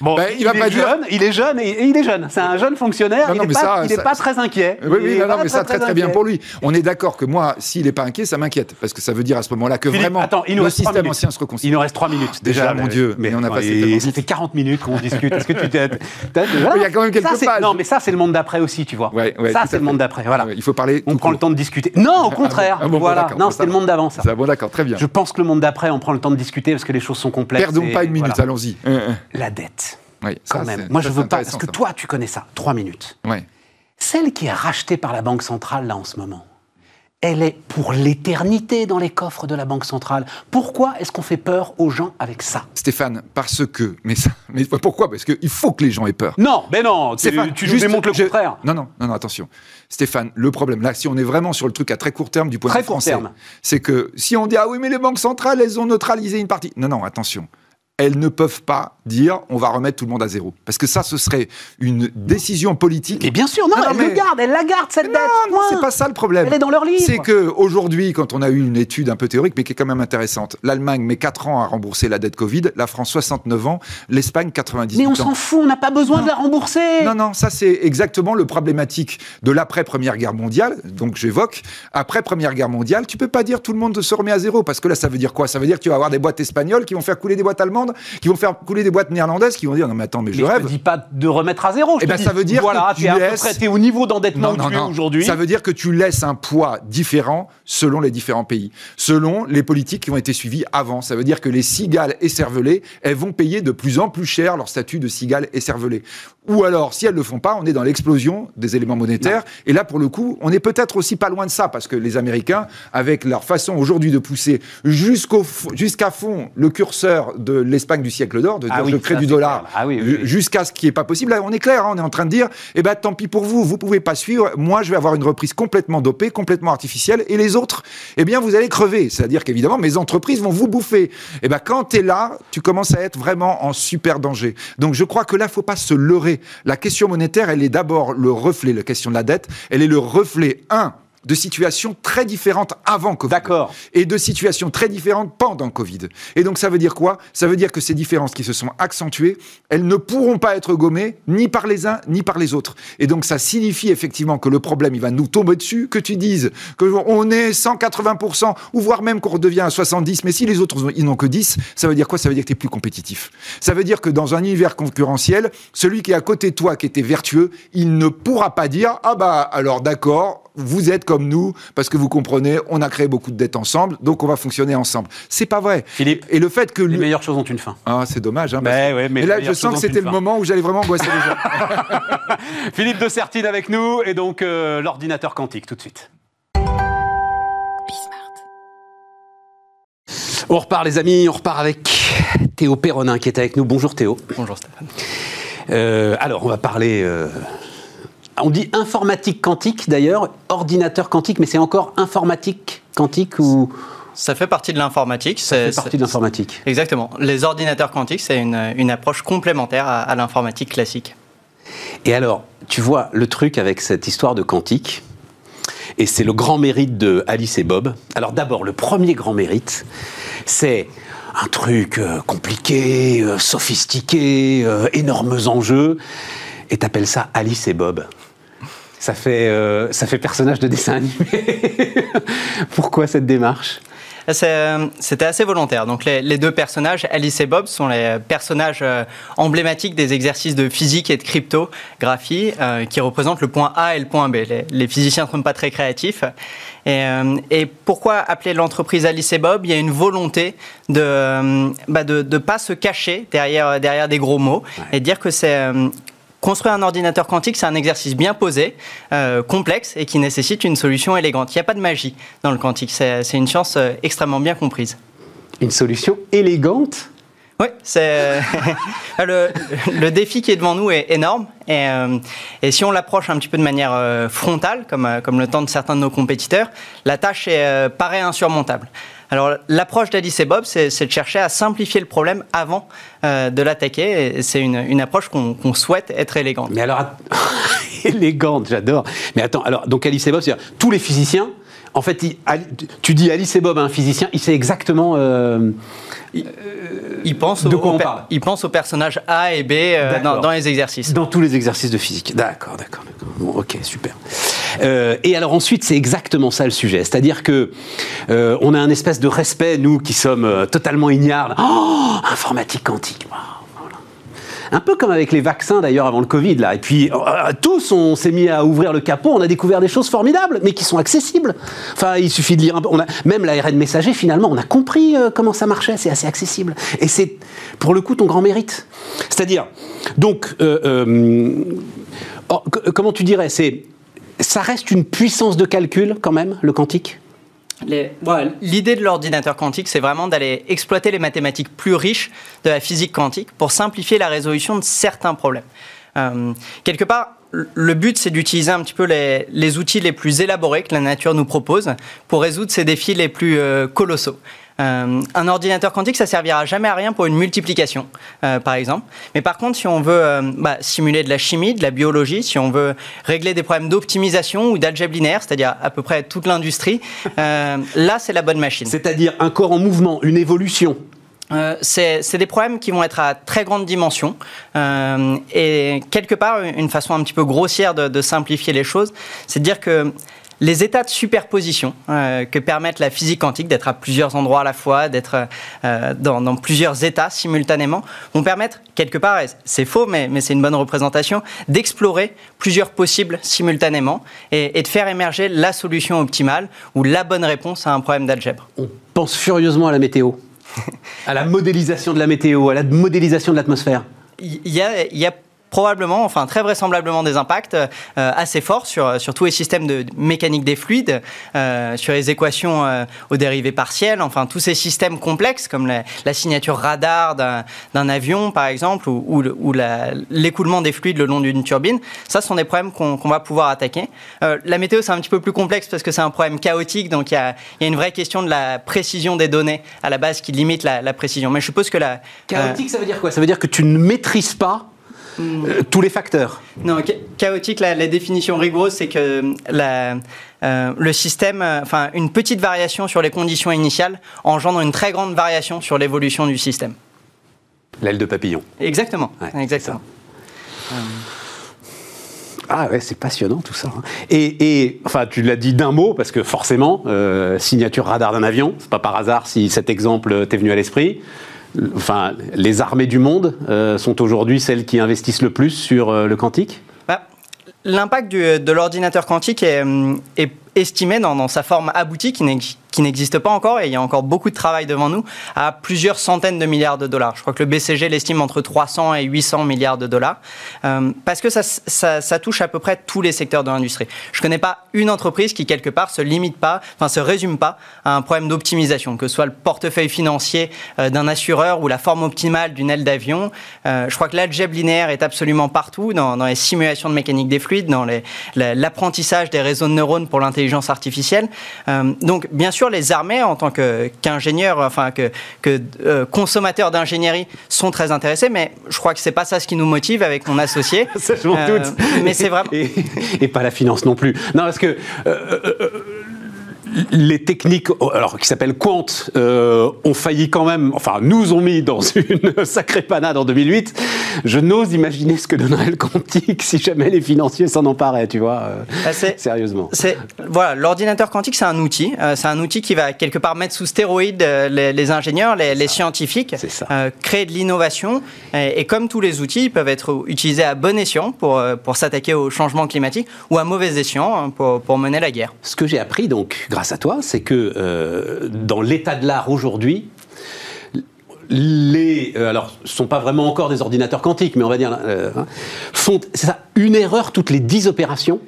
Bon, ben, il, va est jeune, il est jeune et, il est jeune. C'est un jeune fonctionnaire. il n'est pas, pas, très inquiet. Oui, oui, non, mais ça très très, bien pour lui. On est d'accord que moi, s'il n'est pas inquiet, ça m'inquiète parce que ça veut dire à ce moment-là que vraiment attends, il nous le système ancien se reconstruit. Il nous reste 3 minutes. Déjà, mon Dieu, mais on a passé. Ça fait 40 minutes qu'on discute. Est-ce que tu t'es Il y a quand même quelques pages. Non, mais ça c'est le monde d'après aussi, tu vois. Ça c'est le monde d'après. Voilà. Il faut parler. On prend le temps de discuter. Non, au ah contraire. Ah voilà. Non, c'était le monde d'avant ça. Bon, d'accord, très bien. Je pense que le monde d'après, on prend le temps de discuter parce que les choses sont complexes. Perdons pas une minute. Allons-y. La dette. Oui, quand même. Moi, je veux pas. Parce que toi, tu connais ça. Trois minutes. Oui. Celle qui est rachetée par la Banque centrale, là, en ce moment, elle est pour l'éternité dans les coffres de la Banque centrale. Pourquoi est-ce qu'on fait peur aux gens avec ça? Stéphane, parce que. Mais, ça, mais pourquoi Parce qu'il faut que les gens aient peur. Non, mais non, Stéphane, tu, juste, nous démontres le contraire. Non, non, non, non, attention. Stéphane, le problème, là, si on est vraiment sur le truc à très court terme du point de vue français, c'est que si on dit Ah oui, mais les banques centrales, elles ont neutralisé une partie. Non, non, attention elles ne peuvent pas dire on va remettre tout le monde à zéro. Parce que ça, ce serait une décision politique. Et bien sûr, non, elle le garde, elle la garde cette dette. Non, non, c'est pas ça le problème. Elle est dans leur livre. C'est que aujourd'hui, quand on a eu une étude un peu théorique, mais qui est quand même intéressante, l'Allemagne met 4 ans à rembourser la dette Covid, la France 69 ans, l'Espagne 98 ans. Mais on s'en fout, on n'a pas besoin de la rembourser. Non, non, ça c'est exactement le problématique de l'après Première Guerre mondiale. Donc j'évoque après Première Guerre mondiale, tu peux pas dire tout le monde se remet à zéro parce que là, ça veut dire quoi? Ça veut dire que tu vas avoir des boîtes espagnoles qui vont faire couler des boîtes allemandes? Qui vont faire couler des boîtes néerlandaises, qui vont dire non mais attends mais je rêve. Je dis pas de remettre à zéro. Et eh ben ça veut dire voilà, que tu laisses... au niveau d'endettement aujourd'hui. Ça veut dire que tu laisses un poids différent selon les différents pays, selon les politiques qui ont été suivies avant. Ça veut dire que les cigales écervelées, elles vont payer de plus en plus cher leur statut de cigale écervelée. Ou alors, si elles ne le font pas, on est dans l'explosion des éléments monétaires. Et là, pour le coup, on est peut-être aussi pas loin de ça, parce que les Américains, avec leur façon aujourd'hui de pousser jusqu'à fond le curseur de l'Espagne du siècle d'or, de ah dire je crée du dollar, ah jusqu'à ce qui n'est pas possible. Là, on est clair, hein, on est en train de dire, eh ben, tant pis pour vous, vous pouvez pas suivre. Moi, je vais avoir une reprise complètement dopée, complètement artificielle, et les autres, eh bien, vous allez crever. C'est-à-dire qu'évidemment, mes entreprises vont vous bouffer. Eh ben, quand tu es là, tu commences à être vraiment en super danger. Donc, je crois que là, faut pas se leurrer. La question monétaire, elle est d'abord le reflet, la question de la dette, elle est le reflet, un, de situations très différentes avant Covid. D'accord. Et de situations très différentes pendant Covid. Et donc ça veut dire quoi? Ça veut dire que ces différences qui se sont accentuées, elles ne pourront pas être gommées ni par les uns ni par les autres. Et donc ça signifie effectivement que le problème, il va nous tomber dessus, que tu dises qu'on est 180%, ou voire même qu'on redevient à 70%, mais si les autres ils n'ont que 10, ça veut dire quoi? Ça veut dire que tu es plus compétitif. Ça veut dire que dans un univers concurrentiel, celui qui est à côté de toi, qui était vertueux, il ne pourra pas dire, ah bah alors d'accord, vous êtes comme nous, parce que vous comprenez, on a créé beaucoup de dettes ensemble, donc on va fonctionner ensemble. C'est pas vrai. Philippe, et le fait que les meilleures choses ont une fin. Ah, c'est dommage. Hein, mais, mais, là, je sens que c'était le moment où j'allais vraiment angoisser les gens. Philippe de Sertine avec nous, et donc euh, l'ordinateur quantique, tout de suite. On repart les amis, on repart avec Théo Perronin qui est avec nous. Bonjour Théo. Bonjour Stéphane. Euh, alors on va parler euh, on dit informatique quantique d'ailleurs, ordinateur quantique, mais c'est encore informatique quantique ou ça fait partie de l'informatique. Ça fait partie de l'informatique. Exactement. Les ordinateurs quantiques, c'est une, approche complémentaire à, l'informatique classique. Et alors, tu vois, le truc avec cette histoire de quantique, et c'est le grand mérite de Alice et Bob. Alors d'abord, le premier grand mérite, c'est un truc euh, compliqué, euh, sophistiqué, euh, énormes enjeux, et t'appelles ça Alice et Bob. Ça fait, euh, ça fait personnage de dessin animé. Pourquoi cette démarche? Euh, c'était assez volontaire. Donc les, deux personnages, Alice et Bob, sont les personnages euh, emblématiques des exercices de physique et de cryptographie euh, qui représentent le point A et le point B. Les, physiciens ne sont pas très créatifs. Et, pourquoi appeler l'entreprise Alice et Bob? Il y a une volonté de ne bah de, de, pas se cacher derrière, derrière des gros mots et dire que c'est Construire un ordinateur quantique, c'est un exercice bien posé, euh, complexe et qui nécessite une solution élégante. Il n'y a pas de magie dans le quantique, c'est une science euh, extrêmement bien comprise. Une solution élégante? Oui, c'est le, le, défi qui est devant nous est énorme. Et, euh, et si on l'approche un petit peu de manière frontale, comme, comme le tentent certains de nos compétiteurs, la tâche est, paraît insurmontable. Alors l'approche d'Alice et Bob, c'est de chercher à simplifier le problème avant euh, de l'attaquer. C'est une, approche qu'on souhaite être élégante. Mais alors, élégante, j'adore. Mais attends, alors donc Alice et Bob, c'est-à-dire tous les physiciens en fait, tu dis Alice et Bob un physicien, il sait exactement. Euh, il, pense de quoi on parle. Il pense aux personnages A et B euh, dans, les exercices. Dans tous les exercices de physique. D'accord, d'accord, d'accord. ok, super. Euh, et alors ensuite, c'est exactement ça le sujet. C'est-à-dire que on a un espèce de respect, nous qui sommes totalement ignares. Oh, informatique quantique. Un peu comme avec les vaccins d'ailleurs avant le Covid là. Et puis euh, tous on s'est mis à ouvrir le capot, on a découvert des choses formidables, mais qui sont accessibles. Enfin, il suffit de lire un peu. On a, même l'ARN messager finalement, on a compris euh, comment ça marchait, c'est assez accessible. Et c'est pour le coup ton grand mérite. C'est-à-dire, donc, euh, oh, comment tu dirais, ça reste une puissance de calcul quand même, le quantique? L'idée de l'ordinateur quantique, c'est vraiment d'aller exploiter les mathématiques plus riches de la physique quantique pour simplifier la résolution de certains problèmes. Euh, quelque part, le but, c'est d'utiliser un petit peu les, outils les plus élaborés que la nature nous propose pour résoudre ces défis les plus euh, colossaux. Euh, un ordinateur quantique, ça servira jamais à rien pour une multiplication, euh, par exemple. Mais par contre, si on veut euh, bah, simuler de la chimie, de la biologie, si on veut régler des problèmes d'optimisation ou d'algèbre linéaire, c'est-à-dire à peu près toute l'industrie, là, c'est la bonne machine. C'est-à-dire un corps en mouvement, une évolution. c'est des problèmes qui vont être à très grande dimension et quelque part une façon un petit peu grossière de, de simplifier les choses, c'est de dire que les états de superposition euh, que permettent la physique quantique, d'être à plusieurs endroits à la fois, d'être euh, dans, plusieurs états simultanément, vont permettre quelque part, c'est faux, mais, c'est une bonne représentation, d'explorer plusieurs possibles simultanément et, de faire émerger la solution optimale ou la bonne réponse à un problème d'algèbre. On pense furieusement à la météo, à la modélisation de la météo, à la modélisation de l'atmosphère. Il y a probablement, enfin très vraisemblablement des impacts euh, assez forts sur, sur tous les systèmes de mécanique des fluides, euh, sur les équations euh, aux dérivées partielles, enfin tous ces systèmes complexes comme la, signature radar d'un avion par exemple ou, ou, l'écoulement des fluides le long d'une turbine. Ça, ce sont des problèmes qu'on va pouvoir attaquer. la météo, c'est un petit peu plus complexe parce que c'est un problème chaotique, donc il y a, y a, une vraie question de la précision des données à la base qui limite la, la précision. Mais je suppose que la... Chaotique, ça veut dire quoi? Ça veut dire que tu ne maîtrises pas euh, tous les facteurs. Non, chaotique, la, définition rigoureuse, c'est que la, euh, le système, euh, enfin, une petite variation sur les conditions initiales engendre une très grande variation sur l'évolution du système. L'aile de papillon. Exactement. exactement. Ah ouais, c'est passionnant tout ça. Hein. Et, et, enfin, tu l'as dit d'un mot parce que forcément, signature radar d'un avion, c'est pas par hasard si cet exemple t'est venu à l'esprit enfin, les armées du monde euh, sont aujourd'hui celles qui investissent le plus sur euh, le quantique? Bah, L'impact de l'ordinateur quantique est, est estimé dans, sa forme aboutie, qui n'existe pas encore, et il y a encore beaucoup de travail devant nous, à plusieurs centaines de milliards de dollars. Je crois que le BCG l'estime entre 300 et 800 milliards de dollars, euh, parce que ça, touche à peu près tous les secteurs de l'industrie. Je ne connais pas une entreprise qui, quelque part, se limite pas, enfin, se résume pas à un problème d'optimisation, que ce soit le portefeuille financier euh, d'un assureur ou la forme optimale d'une aile d'avion. Euh, je crois que l'algèbre linéaire est absolument partout, dans, les simulations de mécanique des fluides, dans l'apprentissage des réseaux de neurones pour l'intelligence artificielle. Euh, donc, bien sûr, les armées, en tant qu'ingénieurs, enfin que, que euh, consommateurs d'ingénierie, sont très intéressés, mais je crois que c'est pas ça ce qui nous motive avec mon associé. ça, je m'en euh, doute. Mais c'est vraiment. Et, pas la finance non plus. Non, parce que. Les techniques, alors qui s'appellent Quant, euh, ont failli quand même, enfin nous ont mis dans une sacrée panade en 2008. Je n'ose imaginer ce que donnerait le quantique si jamais les financiers s'en emparaient, tu vois. euh, Ah, sérieusement. Voilà, l'ordinateur quantique, c'est un outil. Euh, c'est un outil qui va quelque part mettre sous stéroïdes euh, les, les ingénieurs, les, les scientifiques, créer de l'innovation. Et, et comme tous les outils, ils peuvent être utilisés à bon escient pour, pour s'attaquer au changement climatique ou à mauvais escient hein, pour, pour mener la guerre. Ce que j'ai appris, donc, grâce à toi, c'est que euh, dans l'état de l'art aujourd'hui, les, euh, alors, ce sont pas vraiment encore des ordinateurs quantiques, mais on va dire, euh, hein, font, une erreur toutes les 10 opérations.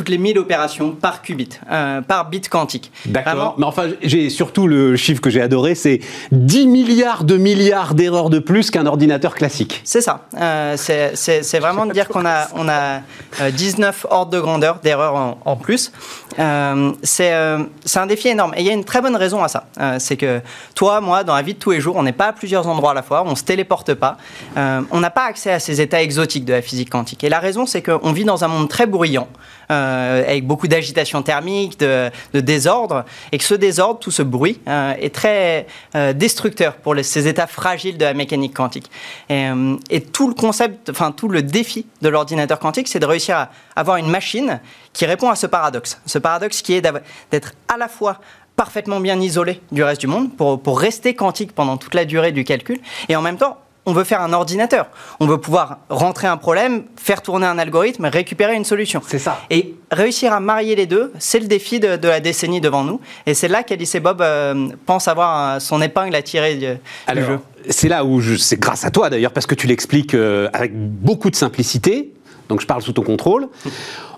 Toutes les 1000 opérations par qubit, euh, par bit quantique. Vraiment, Mais enfin, j'ai surtout le chiffre que j'ai adoré, c'est 10 milliards de milliards d'erreurs de plus qu'un ordinateur classique. C'est ça. Euh, c'est- vraiment de dire qu'on a, on a euh, 19 ordres de grandeur d'erreurs en, en plus. Euh, c'est euh, un défi énorme. Et il y a une très bonne raison à ça. Euh, c'est que toi, moi, dans la vie de tous les jours, on n'est pas à plusieurs endroits à la fois, on ne se téléporte pas. Euh, on n'a pas accès à ces états exotiques de la physique quantique. Et la raison, c'est qu'on vit dans un monde très bruyant. Euh, avec beaucoup d'agitation thermique, de, désordre, et que ce désordre, tout ce bruit, euh, est très euh, destructeur pour ces états fragiles de la mécanique quantique. Et, tout le concept, enfin tout le défi de l'ordinateur quantique, c'est de réussir à avoir une machine qui répond à ce paradoxe. Ce paradoxe qui est d'être à la fois parfaitement bien isolé du reste du monde pour rester quantique pendant toute la durée du calcul, et en même temps, on veut faire un ordinateur. On veut pouvoir rentrer un problème, faire tourner un algorithme, récupérer une solution. C'est ça. Et réussir à marier les deux, c'est le défi de, de la décennie devant nous. Et c'est là qu'Alice et Bob euh, pensent avoir euh, son épingle à tirer du, jeu. c'est là où je- c'est grâce à toi d'ailleurs, parce que tu l'expliques euh, avec beaucoup de simplicité. Donc je parle sous ton contrôle.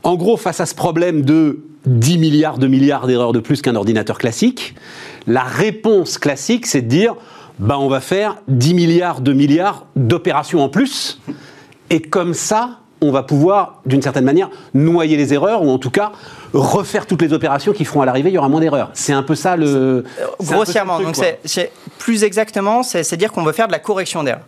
En gros, face à ce problème de 10 milliards de milliards d'erreurs de plus qu'un ordinateur classique, la réponse classique, c'est de dire ben, on va faire 10 milliards de milliards d'opérations en plus. Et comme ça, on va pouvoir, d'une certaine manière, noyer les erreurs, ou en tout cas, refaire toutes les opérations qui feront à l'arrivée, il y aura moins d'erreurs. C'est un peu ça le. peu Grossièrement, truc, donc c'est- plus exactement, c'est c'est dire qu'on veut faire de la correction d'erreurs.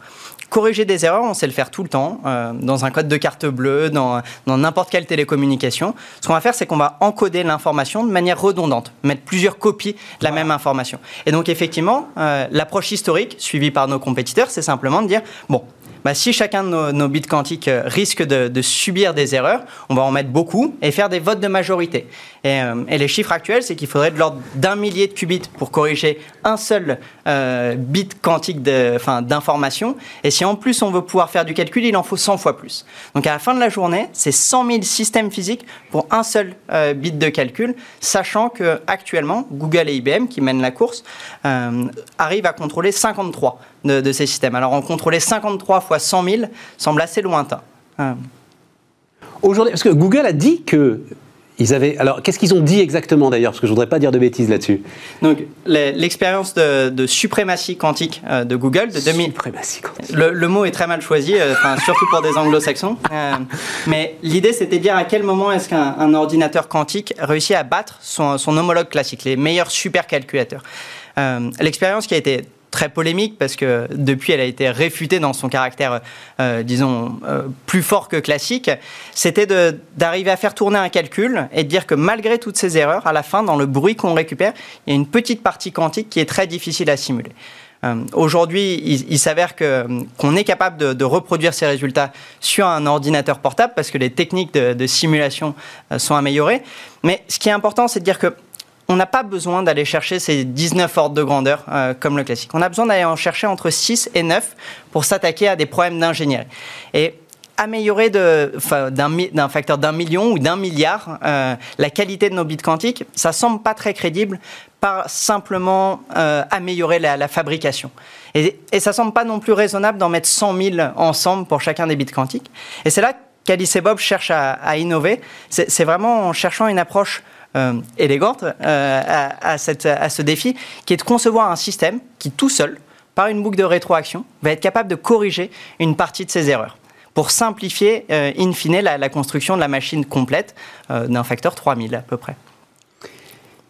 Corriger des erreurs, on sait le faire tout le temps, euh, dans un code de carte bleue, dans dans n'importe quelle télécommunication. Ce qu'on va faire, c'est qu'on va encoder l'information de manière redondante, mettre plusieurs copies de la même information. Et donc effectivement, euh, l'approche historique, suivie par nos compétiteurs, c'est simplement de dire, bon, bah, si chacun de nos, nos bits quantiques euh, risque de, de subir des erreurs, on va en mettre beaucoup et faire des votes de majorité. Et, euh, et les chiffres actuels, c'est qu'il faudrait de l'ordre d'un millier de qubits pour corriger un seul euh, bit quantique d'information. Et si en plus on veut pouvoir faire du calcul, il en faut 100 fois plus. Donc à la fin de la journée, c'est 100 000 systèmes physiques pour un seul euh, bit de calcul, sachant que actuellement Google et IBM, qui mènent la course, arrivent à contrôler 53 de, de ces systèmes. Alors en contrôler 53 fois 100 000 semble assez lointain. Aujourd'hui, parce que Google a dit que ils avaient. Alors, qu'est-ce qu'ils ont dit exactement d'ailleurs Parce que je voudrais pas dire de bêtises là-dessus. Donc l'expérience de, de suprématie quantique euh, de Google de 2000, Suprématie quantique. Le, le mot est très mal choisi, euh, surtout pour des anglo-saxons. Euh, mais l'idée, c'était de dire à quel moment est-ce qu'un un ordinateur quantique réussit à battre son, son homologue classique, les meilleurs supercalculateurs. Euh, L'expérience qui a été très polémique parce que depuis elle a été réfutée dans son caractère, euh, disons, euh, plus fort que classique, c'était d'arriver à faire tourner un calcul et de dire que malgré toutes ces erreurs, à la fin, dans le bruit qu'on récupère, il y a une petite partie quantique qui est très difficile à simuler. Euh, Aujourd'hui, il, il s'avère qu'on est capable de, reproduire ces résultats sur un ordinateur portable parce que les techniques de, simulation sont améliorées. Mais ce qui est important, c'est de dire que on n'a pas besoin d'aller chercher ces 19 ordres de grandeur euh, comme le classique. On a besoin d'aller en chercher entre 6 et 9 pour s'attaquer à des problèmes d'ingénierie. Et améliorer d'un facteur d'un million ou d'un milliard euh, la qualité de nos bits quantiques, ça semble pas très crédible par simplement euh, améliorer la, fabrication. Et, et ça semble pas non plus raisonnable d'en mettre 100 000 ensemble pour chacun des bits quantiques. Et c'est là qu'Alice et Bob cherchent à, innover. C'est vraiment en cherchant une approche élégante euh, à, à cette- à ce défi, qui est de concevoir un système qui, tout seul, par une boucle de rétroaction, va être capable de corriger une partie de ces erreurs pour simplifier, euh, in fine, la, la construction de la machine complète euh, d'un facteur 3000 à peu près.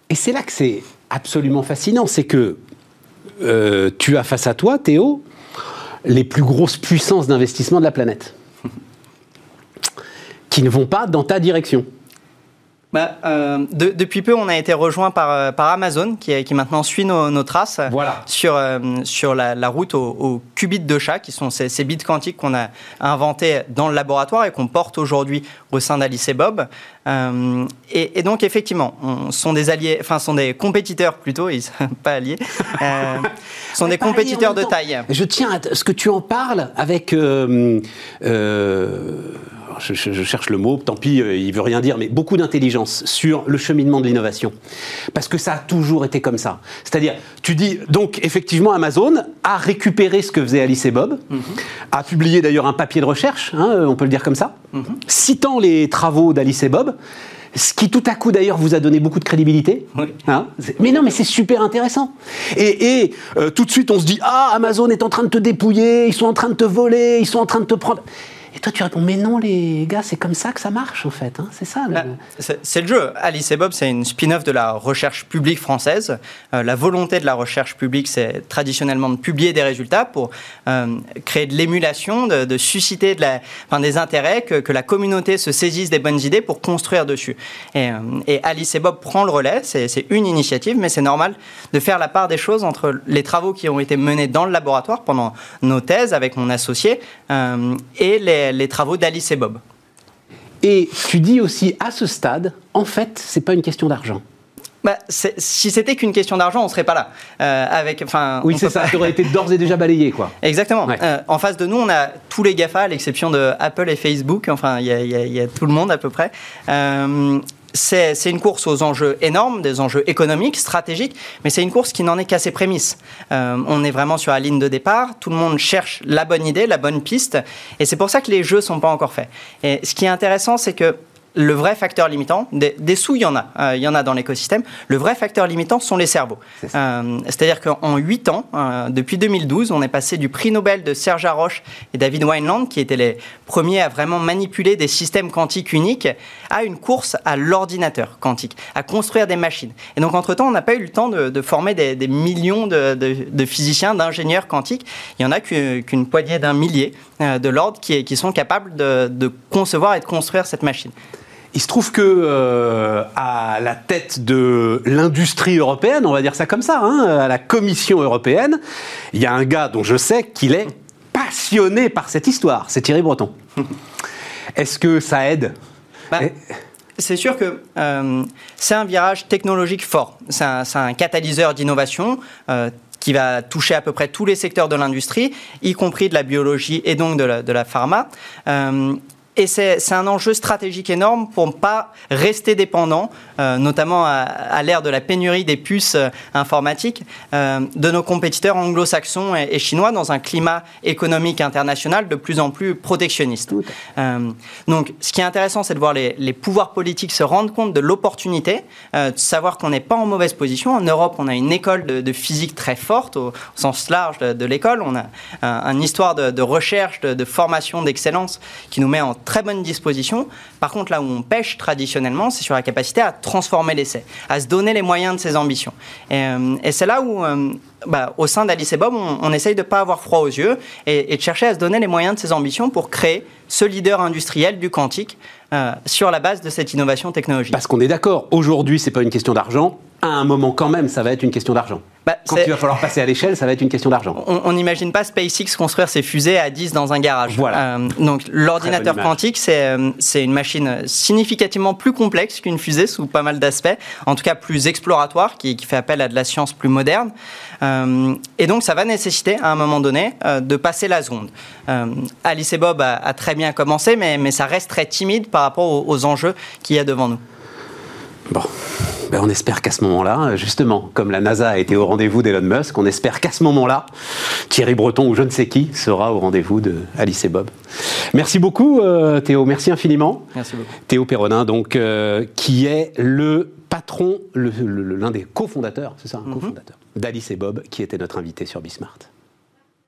Et c'est là que c'est absolument fascinant, c'est que euh, tu as face à toi, Théo, les plus grosses puissances d'investissement de la planète, qui ne vont pas dans ta direction. Bah, euh, de, depuis peu, on a été rejoint par, euh, par Amazon, qui, qui maintenant suit nos, nos traces Voilà. sur, euh, sur la, la route aux, qubits de chat, qui sont ces, ces bits quantiques qu'on a inventés dans le laboratoire et qu'on porte aujourd'hui au sein d'Alice et Bob. Euh, et, et donc, effectivement, on, sont des alliés, enfin, sont des compétiteurs plutôt, ils sont pas alliés, euh, sont des compétiteurs de taille. Je tiens à ce que tu en parles avec. euh, euh, je, cherche le mot, tant pis, euh, il veut rien dire, mais beaucoup d'intelligence sur le cheminement de l'innovation. Parce que ça a toujours été comme ça. C'est-à-dire, tu dis, donc effectivement, Amazon a récupéré ce que faisait Alice et Bob, a publié d'ailleurs un papier de recherche, hein, euh, on peut le dire comme ça, citant les travaux d'Alice et Bob. Ce qui tout à coup d'ailleurs vous a donné beaucoup de crédibilité. Oui. Hein mais non, mais c'est super intéressant. Et, et, euh, tout de suite, on se dit Ah, Amazon est en train de te dépouiller, ils sont en train de te voler, ils sont en train de te prendre. Toi, tu réponds Mais non, les gars, c'est comme ça que ça marche, en fait. hein. C'est ça. Bah, c'est le jeu. Alice et Bob, c'est une spin-off de la recherche publique française. Euh, la volonté de la recherche publique, c'est traditionnellement de publier des résultats pour euh, créer de l'émulation, de, susciter des intérêts, que, la communauté se saisisse des bonnes idées pour construire dessus. Et, euh, Alice et Bob prend le relais. C'est une initiative, mais c'est normal de faire la part des choses entre les travaux qui ont été menés dans le laboratoire pendant nos thèses avec mon associé et les, les travaux d'Alice et Bob. Et tu dis aussi à ce stade, en fait, c'est pas une question d'argent. Bah, si c'était qu'une question d'argent, on serait pas là. Euh, avec, enfin, Oui, c'est ça. pas- Tu aurais été d'ores et déjà balayé, quoi. Exactement. Ouais. Euh, en face de nous, on a tous les GAFA, à l'exception de Apple et Facebook. Enfin, y, y il y a tout le monde à peu près. Euh, c'est une course aux enjeux énormes, des enjeux économiques, stratégiques, mais c'est une course qui n'en est qu'à ses prémices. Euh, on est vraiment sur la ligne de départ, tout le monde cherche la bonne idée, la bonne piste, et c'est pour ça que les jeux sont pas encore faits. Et ce qui est intéressant, c'est que le vrai facteur limitant, des, des sous, il y en a, euh, il y en a dans l'écosystème. Le vrai facteur limitant sont les cerveaux. Euh, C'est-à-dire qu'en 8 ans, euh, depuis 2012, on est passé du prix Nobel de Serge Haroche et David Wineland, qui étaient les premiers à vraiment manipuler des systèmes quantiques uniques, à une course à l'ordinateur quantique, à construire des machines. Et donc, entre-temps, on n'a pas eu le temps de, de former des, des millions de, de- de physiciens, d'ingénieurs quantiques. Il y en a qu'une poignée d'un millier de l'ordre qui, qui sont capables de concevoir et de construire cette machine. Il se trouve que euh, à la tête de l'industrie européenne, on va dire ça comme ça, hein, à la Commission européenne, il y a un gars dont je sais qu'il est passionné par cette histoire. C'est Thierry Breton. Est-ce que ça aide? Bah, C'est sûr que euh, c'est un virage technologique fort. C'est un, catalyseur d'innovation. euh, qui va toucher à peu près tous les secteurs de l'industrie, y compris de la biologie et donc de la, de la pharma. Euh, et c'est un enjeu stratégique énorme pour ne pas rester dépendant, euh, notamment à, à l'ère de la pénurie des puces euh, informatiques, euh, de nos compétiteurs anglo-saxons et, et chinois dans un climat économique international de plus en plus protectionniste. Euh, donc, ce qui est intéressant, c'est de voir les, les pouvoirs politiques se rendre compte de l'opportunité, euh, de savoir qu'on n'est pas en mauvaise position. En Europe, on a une école de, de physique très forte, au, au sens large de, de l'école. On a un, une histoire de, de recherche, de, de formation, d'excellence qui nous met en très bonne disposition. Par contre, là où on pêche traditionnellement, c'est sur la capacité à transformer l'essai, à se donner les moyens de ses ambitions. Et, euh, c'est là où, euh, bah, au sein d'Alice et Bob, on, essaye de ne pas avoir froid aux yeux et, de chercher à se donner les moyens de ses ambitions pour créer ce leader industriel du quantique euh, sur la base de cette innovation technologique. Parce qu'on est d'accord, aujourd'hui, c'est pas une question d'argent. À un moment, quand même, ça va être une question d'argent. Bah, Quand il va falloir passer à l'échelle, ça va être une question d'argent. on n'imagine pas SpaceX construire ses fusées à 10 dans un garage. Voilà. Euh, donc l'ordinateur quantique, c'est euh, c'est une machine significativement plus complexe qu'une fusée sous pas mal d'aspects, en tout cas plus exploratoire, qui, qui fait appel à de la science plus moderne. Euh, et donc ça va nécessiter à un moment donné euh, de passer la sonde. Alice et Bob a, a très bien commencé, mais, mais ça reste très timide par rapport aux, aux enjeux qu'il y a devant nous. Bon, ben on espère qu'à ce moment-là, justement, comme la NASA a été au rendez-vous d'Elon Musk, on espère qu'à ce moment-là, Thierry Breton ou je ne sais qui sera au rendez-vous de Alice et Bob. Merci beaucoup, euh, Théo. Merci infiniment. Merci beaucoup. Théo Perronin, donc, euh, qui est le patron, l'un des cofondateurs, c'est ça, un cofondateur, d'Alice et Bob, qui était notre invité sur Bismart.